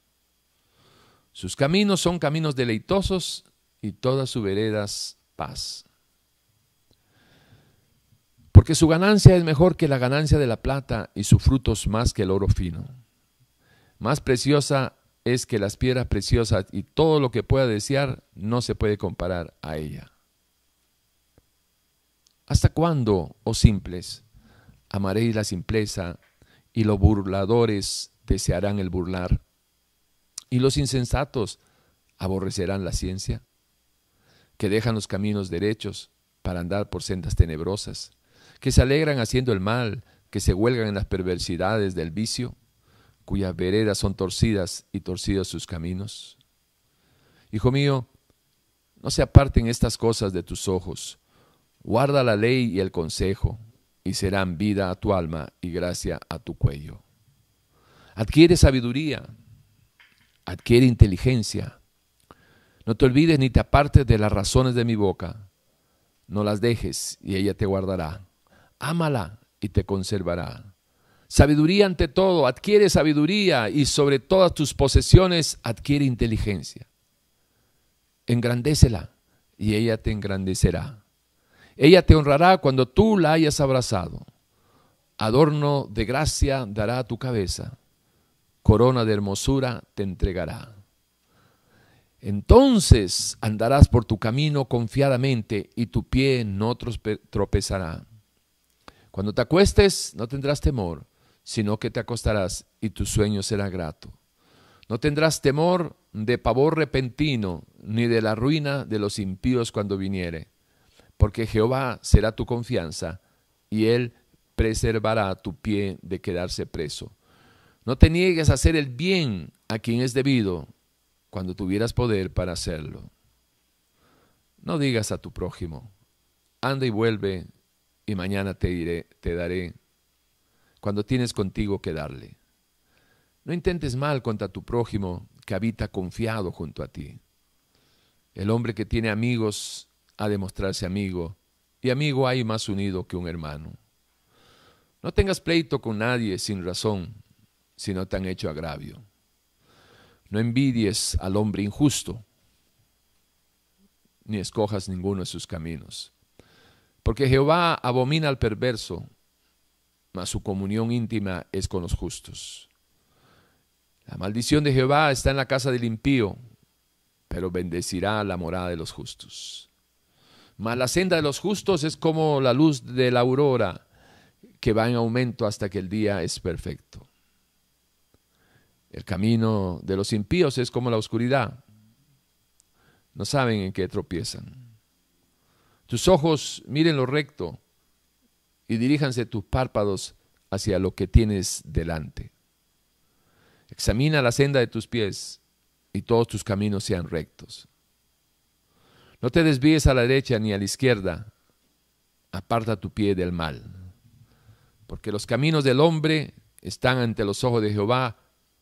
A: Sus caminos son caminos deleitosos y todas sus veredas paz. Porque su ganancia es mejor que la ganancia de la plata y sus frutos más que el oro fino. Más preciosa es que las piedras preciosas y todo lo que pueda desear no se puede comparar a ella. ¿Hasta cuándo, oh simples, amaréis la simpleza, y los burladores desearán el burlar. ¿Y los insensatos aborrecerán la ciencia? Que dejan los caminos derechos para andar por sendas tenebrosas, que se alegran haciendo el mal, que se huelgan en las perversidades del vicio, cuyas veredas son torcidas y torcidos sus caminos. Hijo mío, no se aparten estas cosas de tus ojos, guarda la ley y el consejo, y serán vida a tu alma y gracia a tu cuello. Adquiere sabiduría, adquiere inteligencia. No te olvides ni te apartes de las razones de mi boca. No las dejes y ella te guardará. Ámala y te conservará. Sabiduría ante todo, adquiere sabiduría y sobre todas tus posesiones adquiere inteligencia. Engrandécela y ella te engrandecerá. Ella te honrará cuando tú la hayas abrazado. Adorno de gracia dará a tu cabeza corona de hermosura te entregará. Entonces andarás por tu camino confiadamente y tu pie no tropezará. Cuando te acuestes no tendrás temor, sino que te acostarás y tu sueño será grato. No tendrás temor de pavor repentino, ni de la ruina de los impíos cuando viniere, porque Jehová será tu confianza, y él preservará tu pie de quedarse preso. No te niegues a hacer el bien a quien es debido cuando tuvieras poder para hacerlo. No digas a tu prójimo, anda y vuelve y mañana te diré, te daré, cuando tienes contigo que darle. No intentes mal contra tu prójimo que habita confiado junto a ti. El hombre que tiene amigos ha de mostrarse amigo, y amigo hay más unido que un hermano. No tengas pleito con nadie sin razón, si no te han hecho agravio. No envidies al hombre injusto, ni escojas ninguno de sus caminos. Porque Jehová abomina al perverso, mas su comunión íntima es con los justos. La maldición de Jehová está en la casa del impío, pero bendecirá la morada de los justos. Mas la senda de los justos es como la luz de la aurora, que va en aumento hasta que el día es perfecto. El camino de los impíos es como la oscuridad. No saben en qué tropiezan. Tus ojos miren lo recto y diríjanse tus párpados hacia lo que tienes delante. Examina la senda de tus pies y todos tus caminos sean rectos. No te desvíes a la derecha ni a la izquierda. Aparta tu pie del mal. Porque los caminos del hombre están ante los ojos de Jehová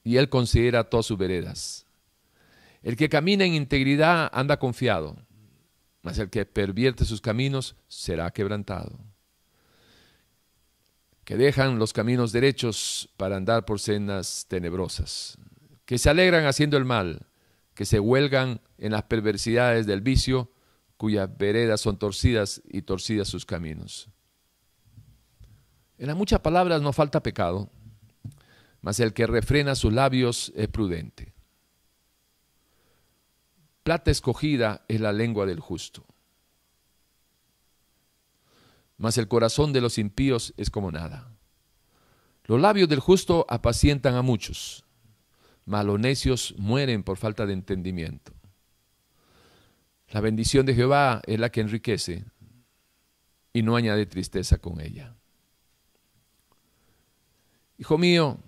A: y él considera todas sus veredas. El que camina en integridad anda confiado, mas el que pervierte sus caminos será quebrantado. Que dejan los caminos derechos para andar por sendas tenebrosas, que se alegran haciendo el mal, que se huelgan en las perversidades del vicio, cuyas veredas son torcidas y torcidas sus caminos. En las muchas palabras no falta pecado, mas el que refrena sus labios es prudente. Plata escogida es la lengua del justo, mas el corazón de los impíos es como nada. Los labios del justo apacientan a muchos, mas los necios mueren por falta de entendimiento. La bendición de Jehová es la que enriquece y no añade tristeza con ella. Hijo mío,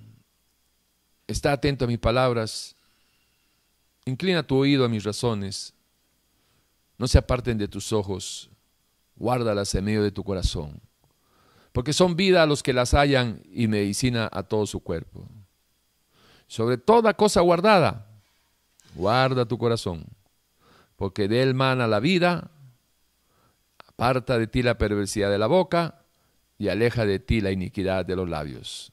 A: Está atento a mis palabras. Inclina tu oído a mis razones. No se aparten de tus ojos. Guárdalas en medio de tu corazón. Porque son vida a los que las hallan y medicina a todo su cuerpo. Sobre toda cosa guardada, guarda tu corazón. Porque de él mana la vida. Aparta de ti la perversidad de la boca y aleja de ti la iniquidad de los labios.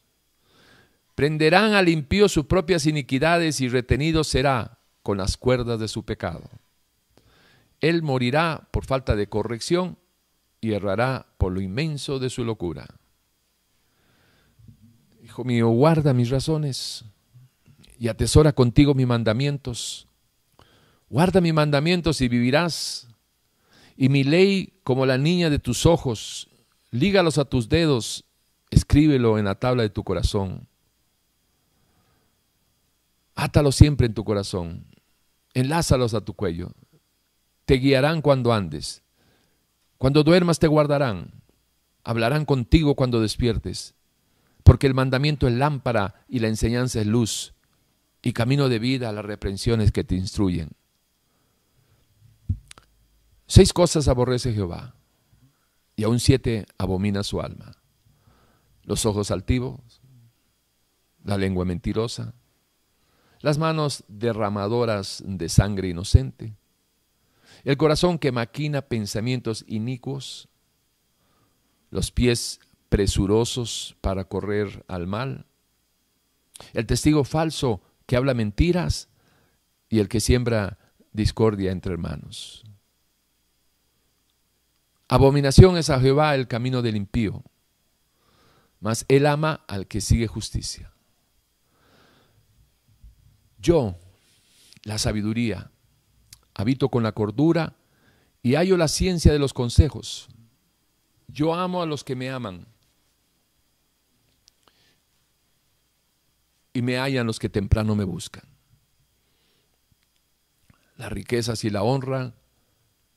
A: Prenderán al impío sus propias iniquidades y retenido será con las cuerdas de su pecado. Él morirá por falta de corrección y errará por lo inmenso de su locura. Hijo mío, guarda mis razones y atesora contigo mis mandamientos. Guarda mis mandamientos y vivirás. Y mi ley como la niña de tus ojos, lígalos a tus dedos, escríbelo en la tabla de tu corazón Átalos siempre en tu corazón. Enlázalos a tu cuello. Te guiarán cuando andes. Cuando duermas te guardarán. Hablarán contigo cuando despiertes. Porque el mandamiento es lámpara y la enseñanza es luz y camino de vida a las reprensiones que te instruyen. Seis cosas aborrece Jehová y aún siete abomina su alma. Los ojos altivos, la lengua mentirosa, las manos derramadoras de sangre inocente, el corazón que maquina pensamientos inicuos, los pies presurosos para correr al mal, el testigo falso que habla mentiras y el que siembra discordia entre hermanos. Abominación es a Jehová el camino del impío, mas él ama al que sigue justicia. Yo, la sabiduría, habito con la cordura y hallo la ciencia de los consejos. Yo amo a los que me aman y me hallan los que temprano me buscan. Las riquezas y la honra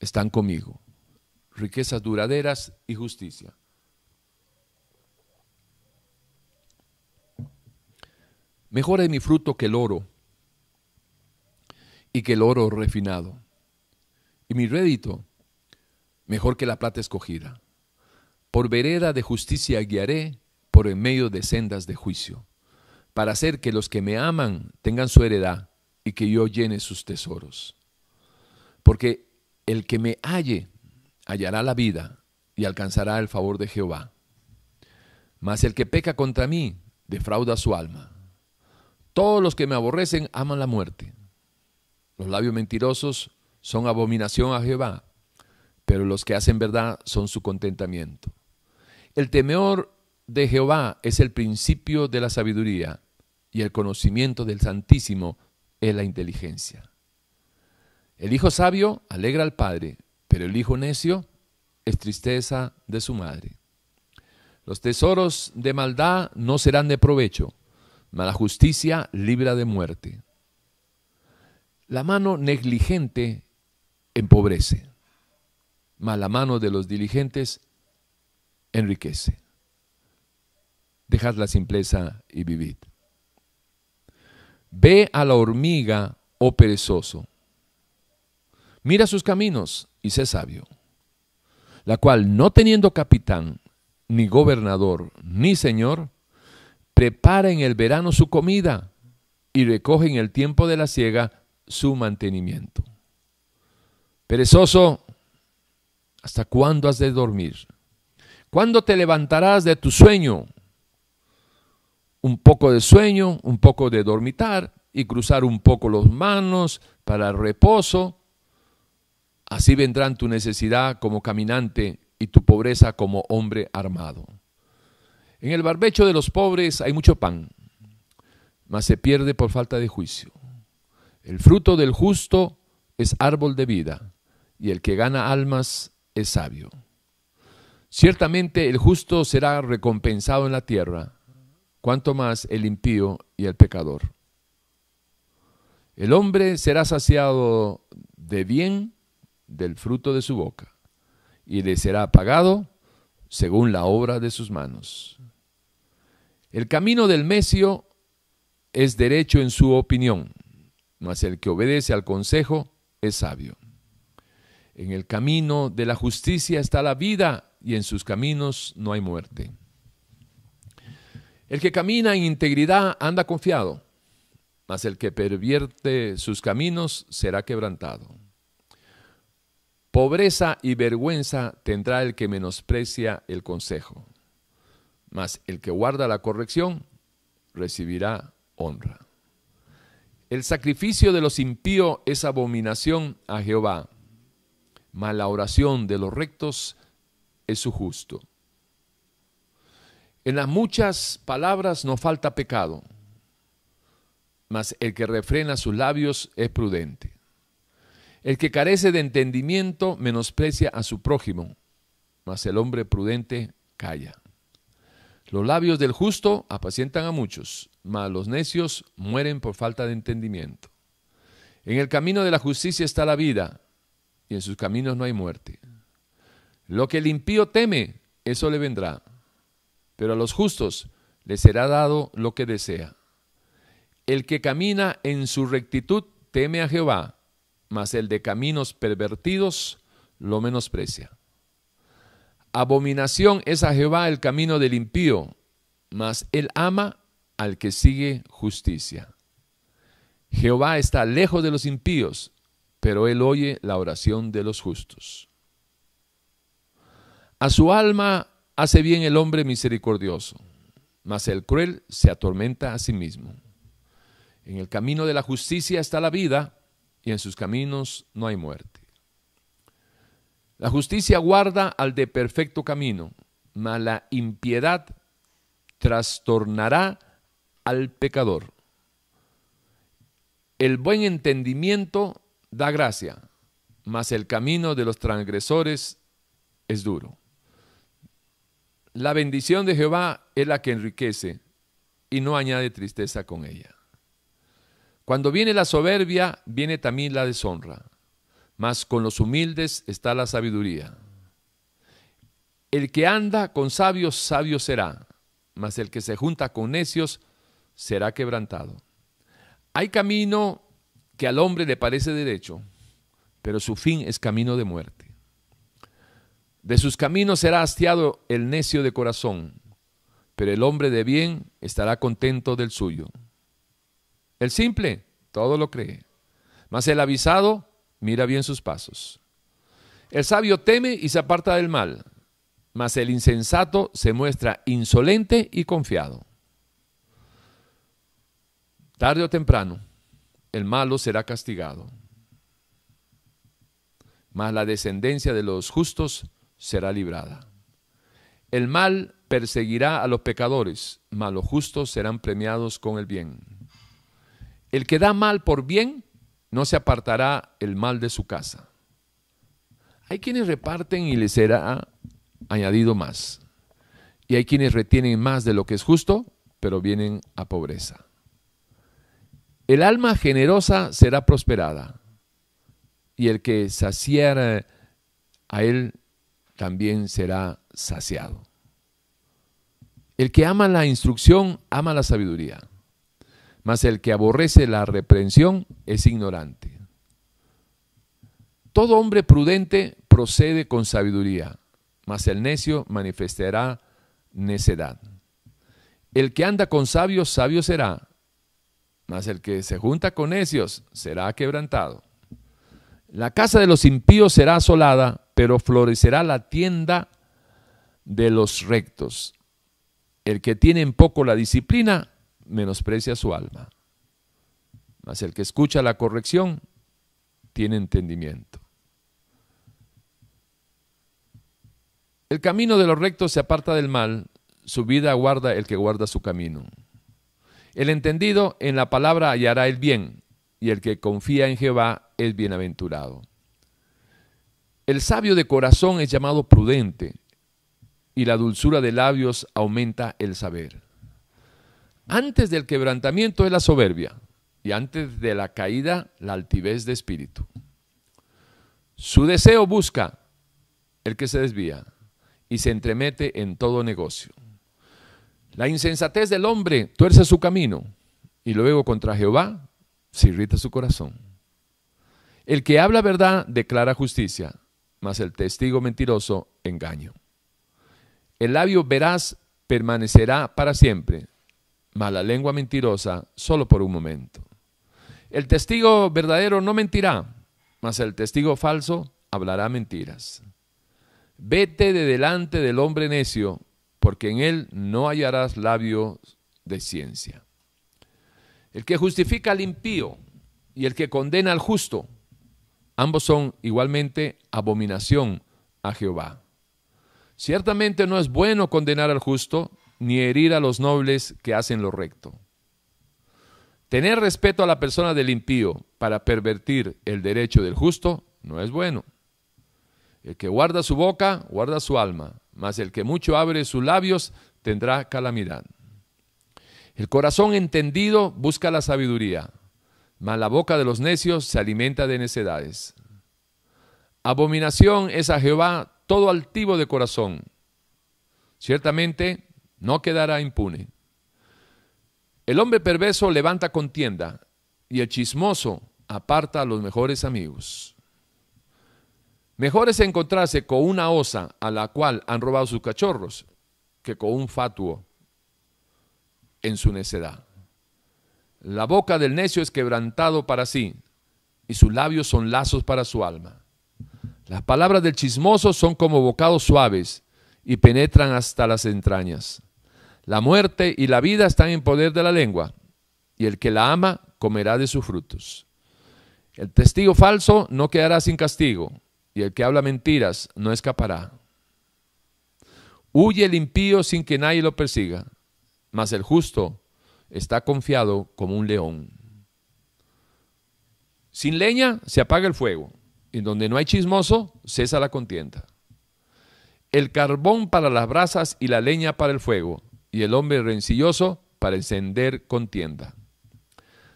A: están conmigo, riquezas duraderas y justicia. Mejor es mi fruto que el oro y que el oro refinado. Y mi rédito mejor que la plata escogida. Por vereda de justicia guiaré por en medio de sendas de juicio, para hacer que los que me aman tengan su heredad y que yo llene sus tesoros. Porque el que me halle hallará la vida y alcanzará el favor de Jehová. Mas el que peca contra mí defrauda su alma. Todos los que me aborrecen aman la muerte. Los labios mentirosos son abominación a Jehová, pero los que hacen verdad son su contentamiento. El temor de Jehová es el principio de la sabiduría, y el conocimiento del Santísimo es la inteligencia. El hijo sabio alegra al padre, pero el hijo necio es tristeza de su madre. Los tesoros de maldad no serán de provecho, mas la justicia libra de muerte. La mano negligente empobrece, mas la mano de los diligentes enriquece. Dejad la simpleza y vivid. Ve a la hormiga, oh perezoso. Mira sus caminos y sé sabio, la cual no teniendo capitán, ni gobernador, ni señor, prepara en el verano su comida y recoge en el tiempo de la siega su mantenimiento. Perezoso, ¿hasta cuándo has de dormir? ¿Cuándo te levantarás de tu sueño? Un poco de sueño, un poco de dormitar y cruzar un poco las manos para reposo. Así vendrán tu necesidad como caminante y tu pobreza como hombre armado. En el barbecho de los pobres hay mucho pan, mas se pierde por falta de juicio. El fruto del justo es árbol de vida, y el que gana almas es sabio. Ciertamente el justo será recompensado en la tierra, cuanto más el impío y el pecador. El hombre será saciado de bien del fruto de su boca, y le será pagado según la obra de sus manos. El camino del mesio es derecho en su opinión, mas el que obedece al consejo es sabio. En el camino de la justicia está la vida y en sus caminos no hay muerte. El que camina en integridad anda confiado, mas el que pervierte sus caminos será quebrantado. Pobreza y vergüenza tendrá el que menosprecia el consejo, mas el que guarda la corrección recibirá honra. El sacrificio de los impíos es abominación a Jehová, mas la oración de los rectos es su justo. En las muchas palabras no falta pecado, mas el que refrena sus labios es prudente. El que carece de entendimiento menosprecia a su prójimo, mas el hombre prudente calla. Los labios del justo apacientan a muchos, mas los necios mueren por falta de entendimiento. En el camino de la justicia está la vida, y en sus caminos no hay muerte. Lo que el impío teme, eso le vendrá, pero a los justos les será dado lo que desea. El que camina en su rectitud teme a Jehová, mas el de caminos pervertidos lo menosprecia. Abominación es a Jehová el camino del impío, mas él ama al que sigue justicia. Jehová está lejos de los impíos, pero él oye la oración de los justos. A su alma hace bien el hombre misericordioso, mas el cruel se atormenta a sí mismo. En el camino de la justicia está la vida, y en sus caminos no hay muerte. La justicia guarda al de perfecto camino, mas la impiedad trastornará al pecador. El buen entendimiento da gracia, mas el camino de los transgresores es duro. La bendición de Jehová es la que enriquece y no añade tristeza con ella. Cuando viene la soberbia, viene también la deshonra, mas con los humildes está la sabiduría. El que anda con sabios, sabio será, mas el que se junta con necios será quebrantado. Hay camino que al hombre le parece derecho, pero su fin es camino de muerte. De sus caminos será hastiado el necio de corazón, pero el hombre de bien estará contento del suyo. El simple todo lo cree, mas el avisado mira bien sus pasos. El sabio teme y se aparta del mal, mas el insensato se muestra insolente y confiado. Tarde o temprano, el malo será castigado, mas la descendencia de los justos será librada. El mal perseguirá a los pecadores, mas los justos serán premiados con el bien. El que da mal por bien, no se apartará el mal de su casa. Hay quienes reparten y les será añadido más. Y hay quienes retienen más de lo que es justo, pero vienen a pobreza. El alma generosa será prosperada, y el que saciara a él también será saciado. El que ama la instrucción ama la sabiduría, mas el que aborrece la reprensión es ignorante. Todo hombre prudente procede con sabiduría, mas el necio manifestará necedad. El que anda con sabios, sabio será, mas el que se junta con necios será quebrantado. La casa de los impíos será asolada, pero florecerá la tienda de los rectos. El que tiene en poco la disciplina, menosprecia su alma. Mas el que escucha la corrección, tiene entendimiento. El camino de los rectos se aparta del mal, su vida guarda el que guarda su camino. El entendido en la palabra hallará el bien, y el que confía en Jehová es bienaventurado. El sabio de corazón es llamado prudente, y la dulzura de labios aumenta el saber. Antes del quebrantamiento es la soberbia, y antes de la caída la altivez de espíritu. Su deseo busca el que se desvía y se entremete en todo negocio. La insensatez del hombre tuerce su camino y luego contra Jehová se irrita su corazón. El que habla verdad declara justicia, mas el testigo mentiroso engaño. El labio veraz permanecerá para siempre, mas la lengua mentirosa solo por un momento. El testigo verdadero no mentirá, mas el testigo falso hablará mentiras. Vete de delante del hombre necio, porque en él no hallarás labio de ciencia. El que justifica al impío y el que condena al justo, ambos son igualmente abominación a Jehová. Ciertamente no es bueno condenar al justo, ni herir a los nobles que hacen lo recto. Tener respeto a la persona del impío para pervertir el derecho del justo no es bueno. El que guarda su boca, guarda su alma, mas el que mucho abre sus labios tendrá calamidad. El corazón entendido busca la sabiduría, mas la boca de los necios se alimenta de necedades. Abominación es a Jehová todo altivo de corazón. Ciertamente no quedará impune. El hombre perverso levanta contienda y el chismoso aparta a los mejores amigos. Mejor es encontrarse con una osa a la cual han robado sus cachorros que con un fatuo en su necedad. La boca del necio es quebrantado para sí y sus labios son lazos para su alma. Las palabras del chismoso son como bocados suaves y penetran hasta las entrañas. La muerte y la vida están en poder de la lengua, y el que la ama comerá de sus frutos. El testigo falso no quedará sin castigo, y el que habla mentiras no escapará. Huye el impío sin que nadie lo persiga, mas el justo está confiado como un león. Sin leña se apaga el fuego, y donde no hay chismoso cesa la contienda. El carbón para las brasas y la leña para el fuego, y el hombre rencilloso para encender contienda.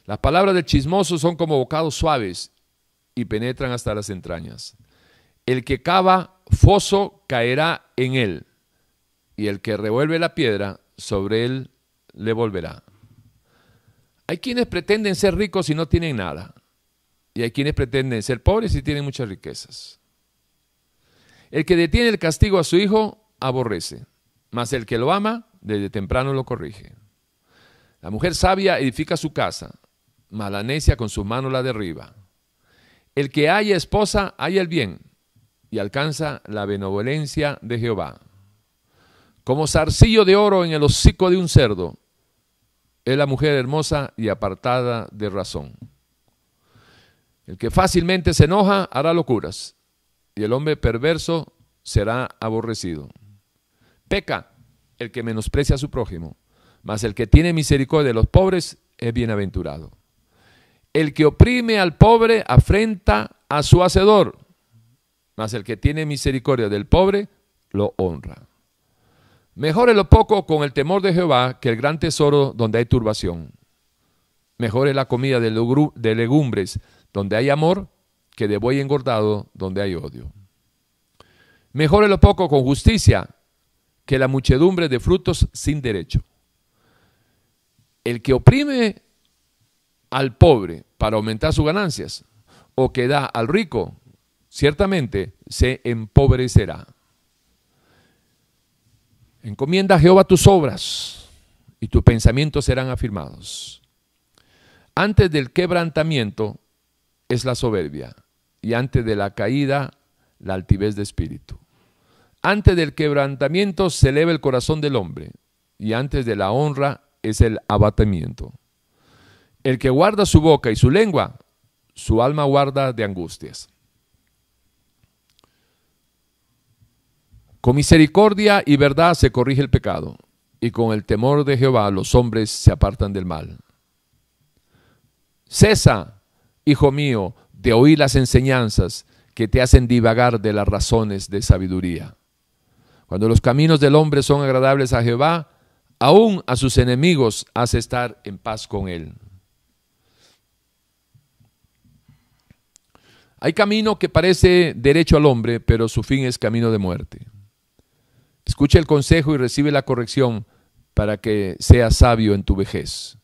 A: Las palabras del chismoso son como bocados suaves y penetran hasta las entrañas. El que cava foso caerá en él, y el que revuelve la piedra sobre él le volverá. Hay quienes pretenden ser ricos y no tienen nada, y hay quienes pretenden ser pobres y tienen muchas riquezas. El que detiene el castigo a su hijo aborrece, mas el que lo ama desde temprano lo corrige. La mujer sabia edifica su casa, mas la necia con sus manos la derriba. El que haya esposa haya el bien y alcanza la benevolencia de Jehová. Como zarcillo de oro en el hocico de un cerdo, es la mujer hermosa y apartada de razón. El que fácilmente se enoja hará locuras, y el hombre perverso será aborrecido. Peca el que menosprecia a su prójimo, mas el que tiene misericordia de los pobres es bienaventurado. El que oprime al pobre afrenta a su hacedor, mas el que tiene misericordia del pobre lo honra. Mejor es lo poco con el temor de Jehová que el gran tesoro donde hay turbación. Mejor es la comida de legumbres donde hay amor que de buey engordado donde hay odio. Mejor es lo poco con justicia que la muchedumbre de frutos sin derecho. El que oprime al pobre para aumentar sus ganancias o que da al rico, ciertamente se empobrecerá. Encomienda a Jehová tus obras y tus pensamientos serán afirmados. Antes del quebrantamiento es la soberbia y antes de la caída la altivez de espíritu. Antes del quebrantamiento se eleva el corazón del hombre y antes de la honra es el abatimiento. El que guarda su boca y su lengua, su alma guarda de angustias. Con misericordia y verdad se corrige el pecado, y con el temor de Jehová los hombres se apartan del mal. Cesa, hijo mío, de oír las enseñanzas que te hacen divagar de las razones de sabiduría. Cuando los caminos del hombre son agradables a Jehová, aún a sus enemigos hace estar en paz con él. Hay camino que parece derecho al hombre, pero su fin es camino de muerte. Escucha el consejo y recibe la corrección para que seas sabio en tu vejez.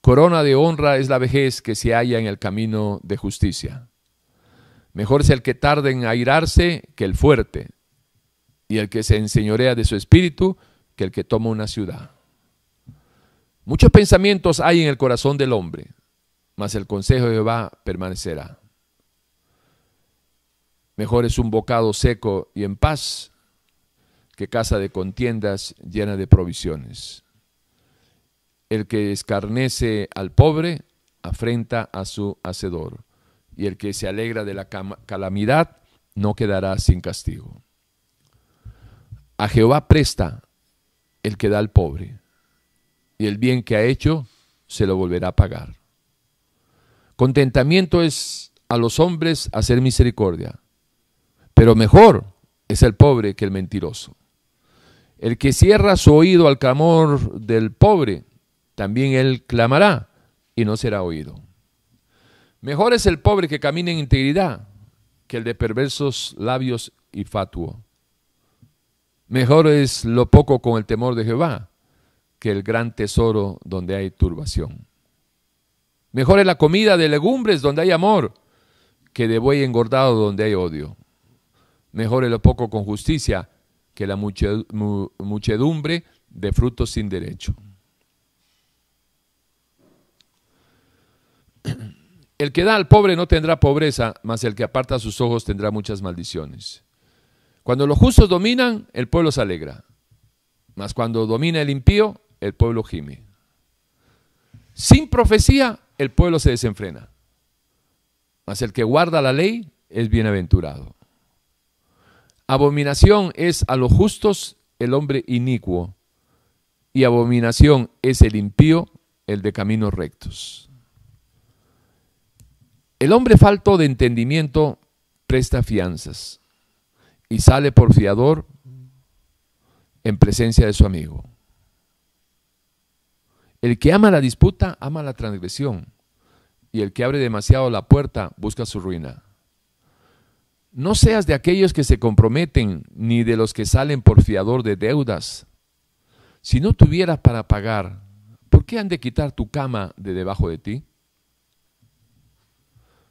A: Corona de honra es la vejez que se halla en el camino de justicia. Mejor es el que tarde en airarse que el fuerte, y el que se enseñorea de su espíritu que el que toma una ciudad. Muchos pensamientos hay en el corazón del hombre, mas el consejo de Jehová permanecerá. Mejor es un bocado seco y en paz que casa de contiendas llena de provisiones. El que escarnece al pobre afrenta a su hacedor, y el que se alegra de la calamidad no quedará sin castigo. A Jehová presta el que da al pobre, y el bien que ha hecho se lo volverá a pagar. Contentamiento es a los hombres hacer misericordia, pero mejor es el pobre que el mentiroso. El que cierra su oído al clamor del pobre, también él clamará y no será oído. Mejor es el pobre que camina en integridad que el de perversos labios y fatuo. Mejor es lo poco con el temor de Jehová que el gran tesoro donde hay turbación. Mejor es la comida de legumbres donde hay amor que de buey engordado donde hay odio. Mejor es lo poco con justicia que la muchedumbre de frutos sin derecho. El que da al pobre no tendrá pobreza, mas el que aparta sus ojos tendrá muchas maldiciones. Cuando los justos dominan, el pueblo se alegra, mas cuando domina el impío, el pueblo gime. Sin profecía, el pueblo se desenfrena, mas el que guarda la ley es bienaventurado. Abominación es a los justos el hombre inicuo, y abominación es el impío, el de caminos rectos. El hombre falto de entendimiento presta fianzas y sale por fiador en presencia de su amigo. El que ama la disputa ama la transgresión y el que abre demasiado la puerta busca su ruina. No seas de aquellos que se comprometen ni de los que salen por fiador de deudas. Si no tuvieras para pagar, ¿por qué han de quitar tu cama de debajo de ti?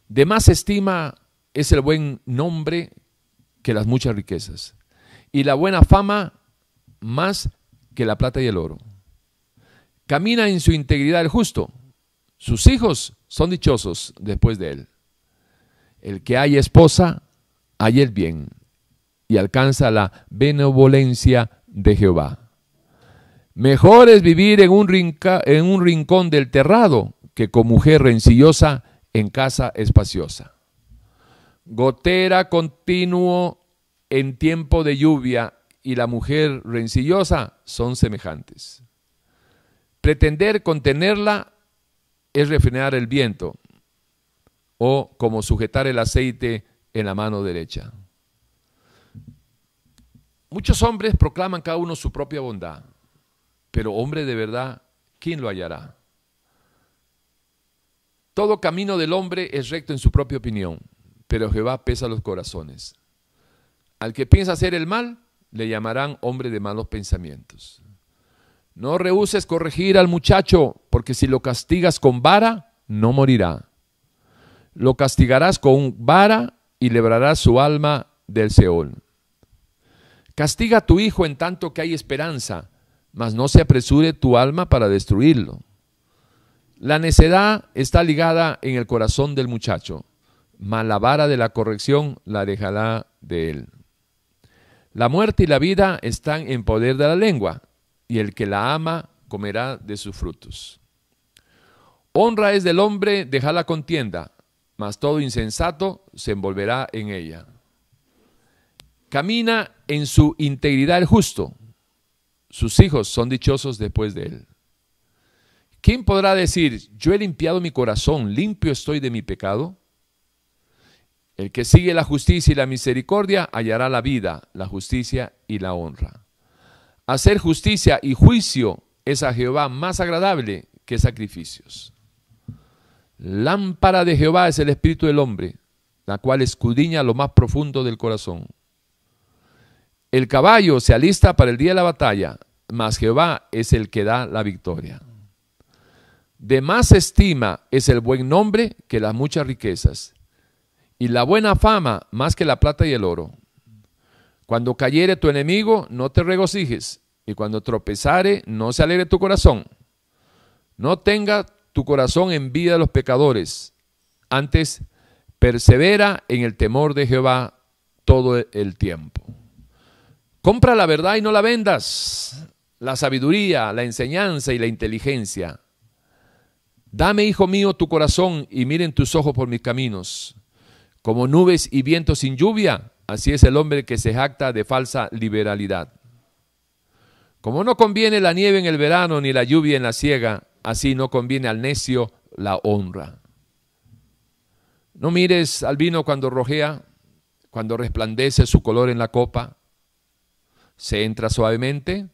A: De más estima es el buen nombre que las muchas riquezas, y la buena fama más que la plata y el oro. Camina en su integridad el justo, sus hijos son dichosos después de él. El que haya esposa, haya el bien, y alcanza la benevolencia de Jehová. Mejor es vivir en un, en un rincón del terrado que con mujer rencillosa en casa espaciosa. Gotera continuo en tiempo de lluvia y la mujer rencillosa son semejantes. Pretender contenerla es refrenar el viento o como sujetar el aceite en la mano derecha. Muchos hombres proclaman cada uno su propia bondad, pero hombre de verdad, ¿quién lo hallará? Todo camino del hombre es recto en su propia opinión, pero Jehová pesa los corazones. Al que piensa hacer el mal, le llamarán hombre de malos pensamientos. No rehuses corregir al muchacho, porque si lo castigas con vara, no morirá. Lo castigarás con vara y librarás su alma del Seol. Castiga a tu hijo en tanto que hay esperanza, mas no se apresure tu alma para destruirlo. La necedad está ligada en el corazón del muchacho, mas la vara de la corrección la alejará de él. La muerte y la vida están en poder de la lengua, y el que la ama comerá de sus frutos. Honra es del hombre dejar la contienda, mas todo insensato se envolverá en ella. Camina en su integridad el justo, sus hijos son dichosos después de él. ¿Quién podrá decir, yo he limpiado mi corazón, limpio estoy de mi pecado? El que sigue la justicia y la misericordia hallará la vida, la justicia y la honra. Hacer justicia y juicio es a Jehová más agradable que sacrificios. Lámpara de Jehová es el espíritu del hombre, la cual escudriña lo más profundo del corazón. El caballo se alista para el día de la batalla, mas Jehová es el que da la victoria. De más estima es el buen nombre que las muchas riquezas, y la buena fama más que la plata y el oro. Cuando cayere tu enemigo, no te regocijes, y cuando tropezare, no se alegre tu corazón. No tenga tu corazón en vida de los pecadores, antes persevera en el temor de Jehová todo el tiempo. Compra la verdad y no la vendas, la sabiduría, la enseñanza y la inteligencia Dame, hijo mío, tu corazón y miren tus ojos por mis caminos. Como nubes y vientos sin lluvia, así es el hombre que se jacta de falsa liberalidad. Como no conviene la nieve en el verano ni la lluvia en la siega, así no conviene al necio la honra. No mires al vino cuando rojea, cuando resplandece su color en la copa, se entra suavemente,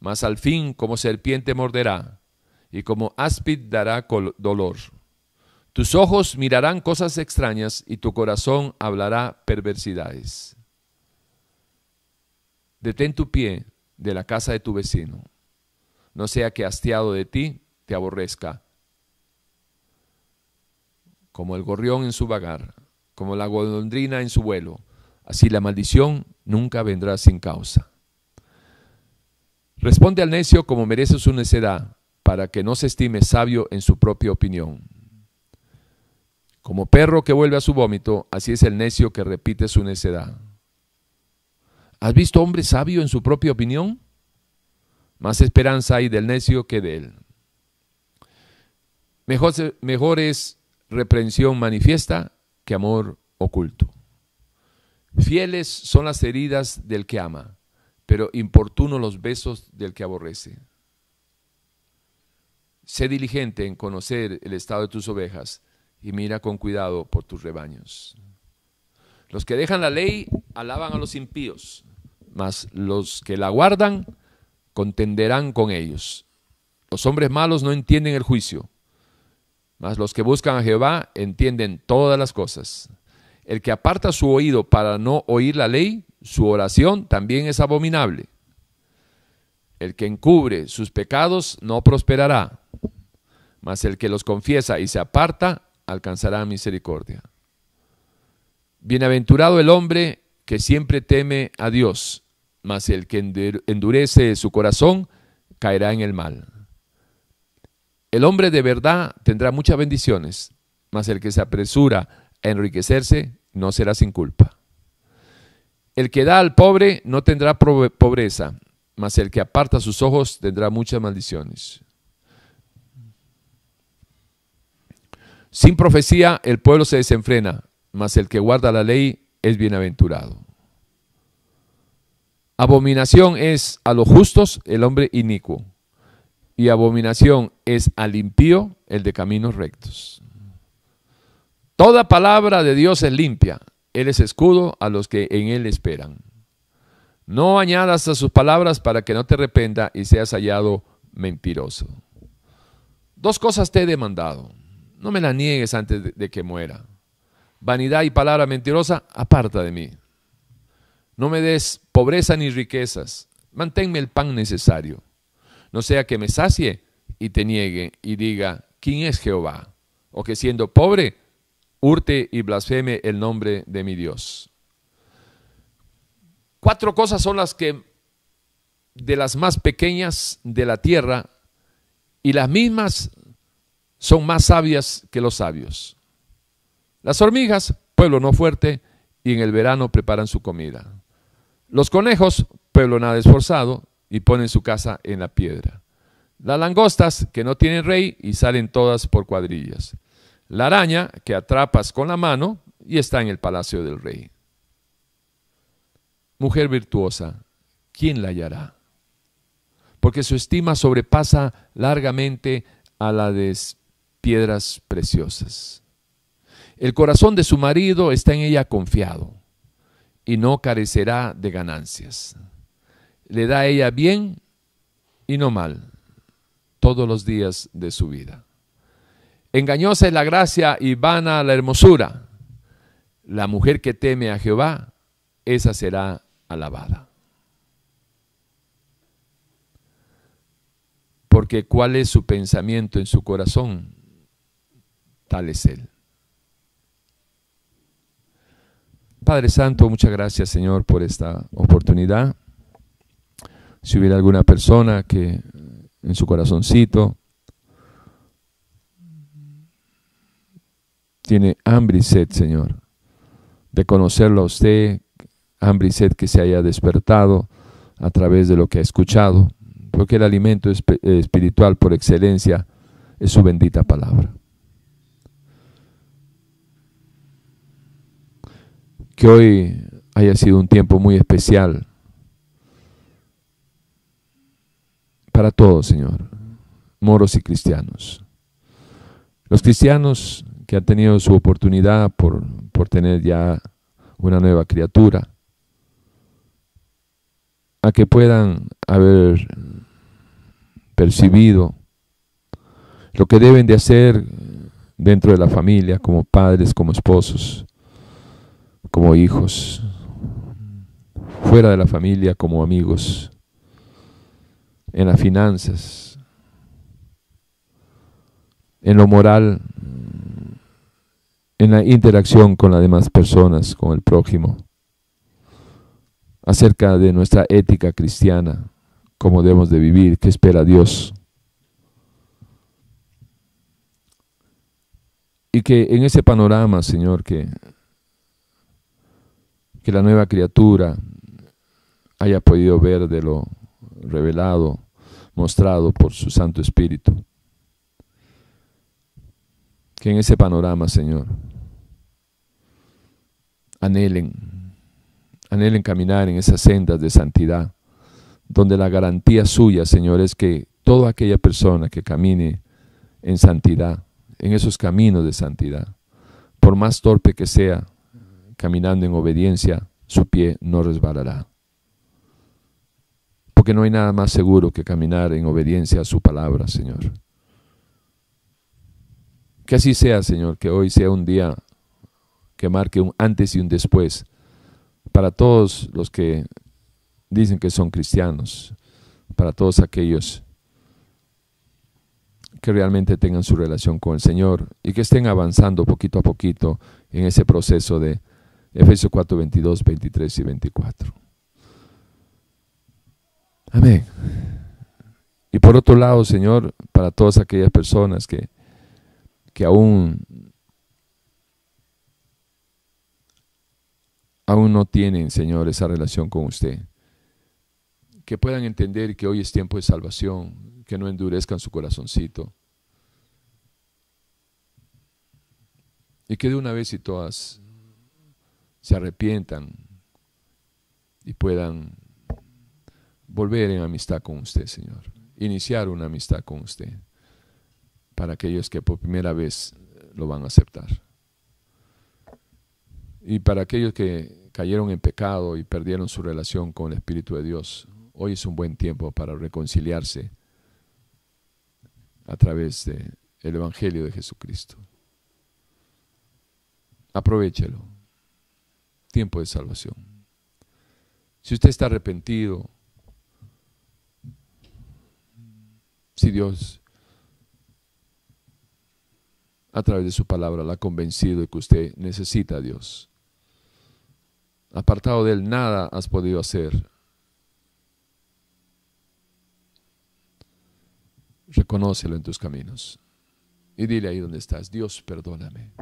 A: mas al fin como serpiente morderá, y como áspid dará dolor. Tus ojos mirarán cosas extrañas y tu corazón hablará perversidades. Detén tu pie de la casa de tu vecino, no sea que hastiado de ti te aborrezca, como el gorrión en su vagar, como la golondrina en su vuelo, así la maldición nunca vendrá sin causa. Responde al necio como merece su necedad, para que no se estime sabio en su propia opinión. Como perro que vuelve a su vómito, así es el necio que repite su necedad. ¿Has visto hombre sabio en su propia opinión? Más esperanza hay del necio que de él. Mejor, mejor es reprensión manifiesta que amor oculto. Fieles son las heridas del que ama, pero importuno los besos del que aborrece. Sé diligente en conocer el estado de tus ovejas y mira con cuidado por tus rebaños. Los que dejan la ley alaban a los impíos, mas los que la guardan contenderán con ellos. Los hombres malos no entienden el juicio, mas los que buscan a Jehová entienden todas las cosas. El que aparta su oído para no oír la ley, su oración también es abominable. El que encubre sus pecados no prosperará, mas el que los confiesa y se aparta alcanzará misericordia. Bienaventurado el hombre que siempre teme a Dios, mas el que endurece su corazón caerá en el mal. El hombre de verdad tendrá muchas bendiciones, mas el que se apresura a enriquecerse no será sin culpa. El que da al pobre no tendrá pobreza, mas el que aparta sus ojos tendrá muchas maldiciones. Sin profecía el pueblo se desenfrena, mas el que guarda la ley es bienaventurado. Abominación es a los justos el hombre inicuo, y abominación es al impío el de caminos rectos. Toda palabra de Dios es limpia, Él es escudo a los que en Él esperan. No añadas a sus palabras para que no te arrependa y seas hallado mentiroso. Dos cosas te he demandado no me la niegues antes de, que muera. Vanidad y palabra mentirosa, aparta de mí. No me des pobreza ni riquezas. Manténme el pan necesario. No sea que me sacie y te niegue y diga, ¿quién es Jehová? O que siendo pobre, hurte y blasfeme el nombre de mi Dios. Cuatro cosas son las que de las más pequeñas de la tierra y las mismas son más sabias que los sabios. Las hormigas, pueblo no fuerte, y en el verano preparan su comida. Los conejos, pueblo nada esforzado, y ponen su casa en la piedra. Las langostas, que no tienen rey y salen todas por cuadrillas. La araña, que atrapas con la mano y está en el palacio del rey. Mujer virtuosa, ¿quién la hallará? Porque su estima sobrepasa largamente a la de piedras preciosas. El corazón de su marido está en ella confiado y no carecerá de ganancias. Le da a ella bien y no mal todos los días de su vida. Engañosa es la gracia y vana la hermosura. La mujer que teme a Jehová, esa será alabada. Porque cuál es su pensamiento en su corazón, tal es Él. Padre Santo, muchas gracias Señor por esta oportunidad. Si hubiera alguna persona que en su corazoncito tiene hambre y sed, Señor, de conocerlo a usted, hambre y sed que se haya despertado a través de lo que ha escuchado, porque el alimento espiritual por excelencia es su bendita palabra. Que hoy haya sido un tiempo muy especial para todos, Señor, moros y cristianos. Los cristianos que han tenido su oportunidad por, por tener ya una nueva criatura, a que puedan haber percibido lo que deben de hacer dentro de la familia, como padres, como esposos, como hijos, fuera de la familia, como amigos, en las finanzas, en lo moral, en la interacción con las demás personas, con el prójimo, acerca de nuestra ética cristiana, cómo debemos de vivir, qué espera Dios. Y que en ese panorama, Señor, que, que la nueva criatura haya podido ver de lo revelado, mostrado por su Santo Espíritu. Que en ese panorama, Señor, anhelen, anhelen caminar en esas sendas de santidad, donde la garantía suya, Señor, es que toda aquella persona que camine en santidad, en esos caminos de santidad. Por más torpe que sea, caminando en obediencia, su pie no resbalará. Porque no hay nada más seguro que caminar en obediencia a su palabra, Señor. Que así sea, Señor, que hoy sea un día que marque un antes y un después para todos los que dicen que son cristianos, para todos aquellos que realmente tengan su relación con el Señor y que estén avanzando poquito a poquito en ese proceso de Efesios 4, 22, 23 y 24. Amén. Y por otro lado, Señor, para todas aquellas personas que, que aún, aún no tienen, Señor, esa relación con usted, que puedan entender que hoy es tiempo de salvación, que no endurezcan su corazoncito. Y que de una vez y todas se arrepientan y puedan volver en amistad con usted, Señor. Iniciar una amistad con usted para aquellos que por primera vez lo van a aceptar. Y para aquellos que cayeron en pecado y perdieron su relación con el Espíritu de Dios, hoy es un buen tiempo para reconciliarse a través del Evangelio de Jesucristo. Aprovechelo. Tiempo de salvación. Si usted está arrepentido, si Dios a través de su palabra la ha convencido de que usted necesita a Dios. Apartado de Él, nada has podido hacer Reconócelo en tus caminos. Y dile ahí donde estás, Dios, perdóname.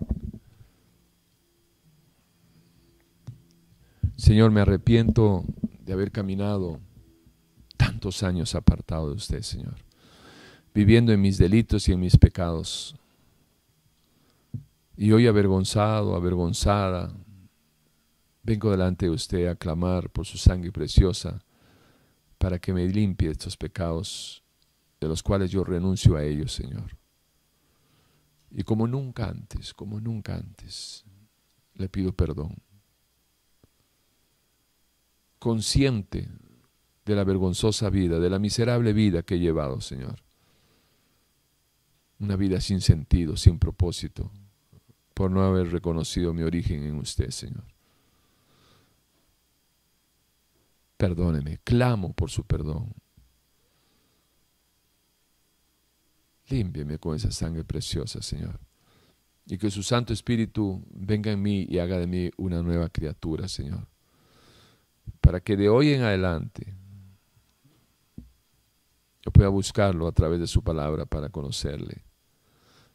A: Señor, me arrepiento de haber caminado tantos años apartado de usted, Señor, viviendo en mis delitos y en mis pecados. Y hoy avergonzado, avergonzada, vengo delante de usted a clamar por su sangre preciosa para que me limpie estos pecados de los cuales yo renuncio a ellos, Señor. Y como nunca antes, como nunca antes, le pido perdón. Consciente de la vergonzosa vida, de la miserable vida que he llevado, Señor. Una vida sin sentido, sin propósito, por no haber reconocido mi origen en usted, Señor. Perdóneme, clamo por su perdón. Límpiame con esa sangre preciosa, Señor. Y que su Santo Espíritu venga en mí y haga de mí una nueva criatura, Señor. Para que de hoy en adelante yo pueda buscarlo a través de su palabra para conocerle,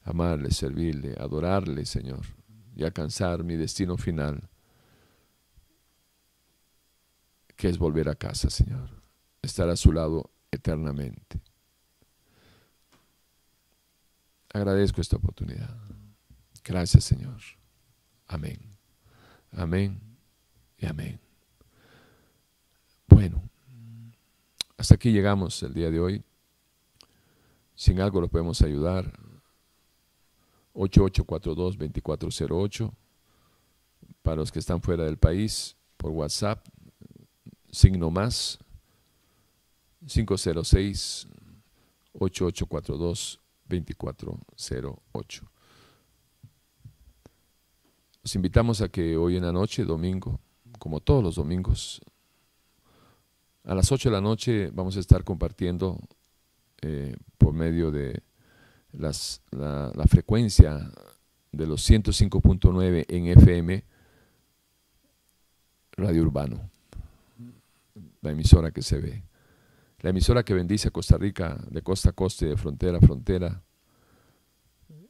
A: amarle, servirle, adorarle, Señor, y alcanzar mi destino final, que es volver a casa, Señor, estar a su lado eternamente. Agradezco esta oportunidad. Gracias, Señor. Amén. Amén y amén. Bueno, hasta aquí llegamos el día de hoy. Sin algo lo podemos ayudar. 8842-2408 Para los que están fuera del país, por WhatsApp, signo más 506 8842 2408. Los invitamos a que hoy en la noche, domingo, como todos los domingos, a las 8 de la noche vamos a estar compartiendo eh, por medio de la, la frecuencia de los 105.9 en FM, Radio Urbano, la emisora que se ve, la emisora que bendice a Costa Rica de costa a costa y de frontera a frontera,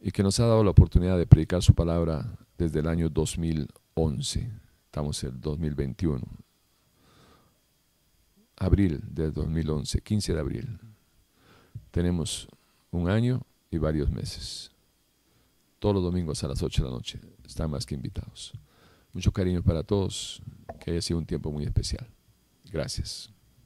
A: y que nos ha dado la oportunidad de predicar su palabra desde el año 2011. Estamos en el 2021. Abril del 2011, 15 de abril. Tenemos un año y varios meses. Todos los domingos a las 8 de la noche. Están más que invitados. Mucho cariño para todos. Que haya sido un tiempo muy especial. Gracias.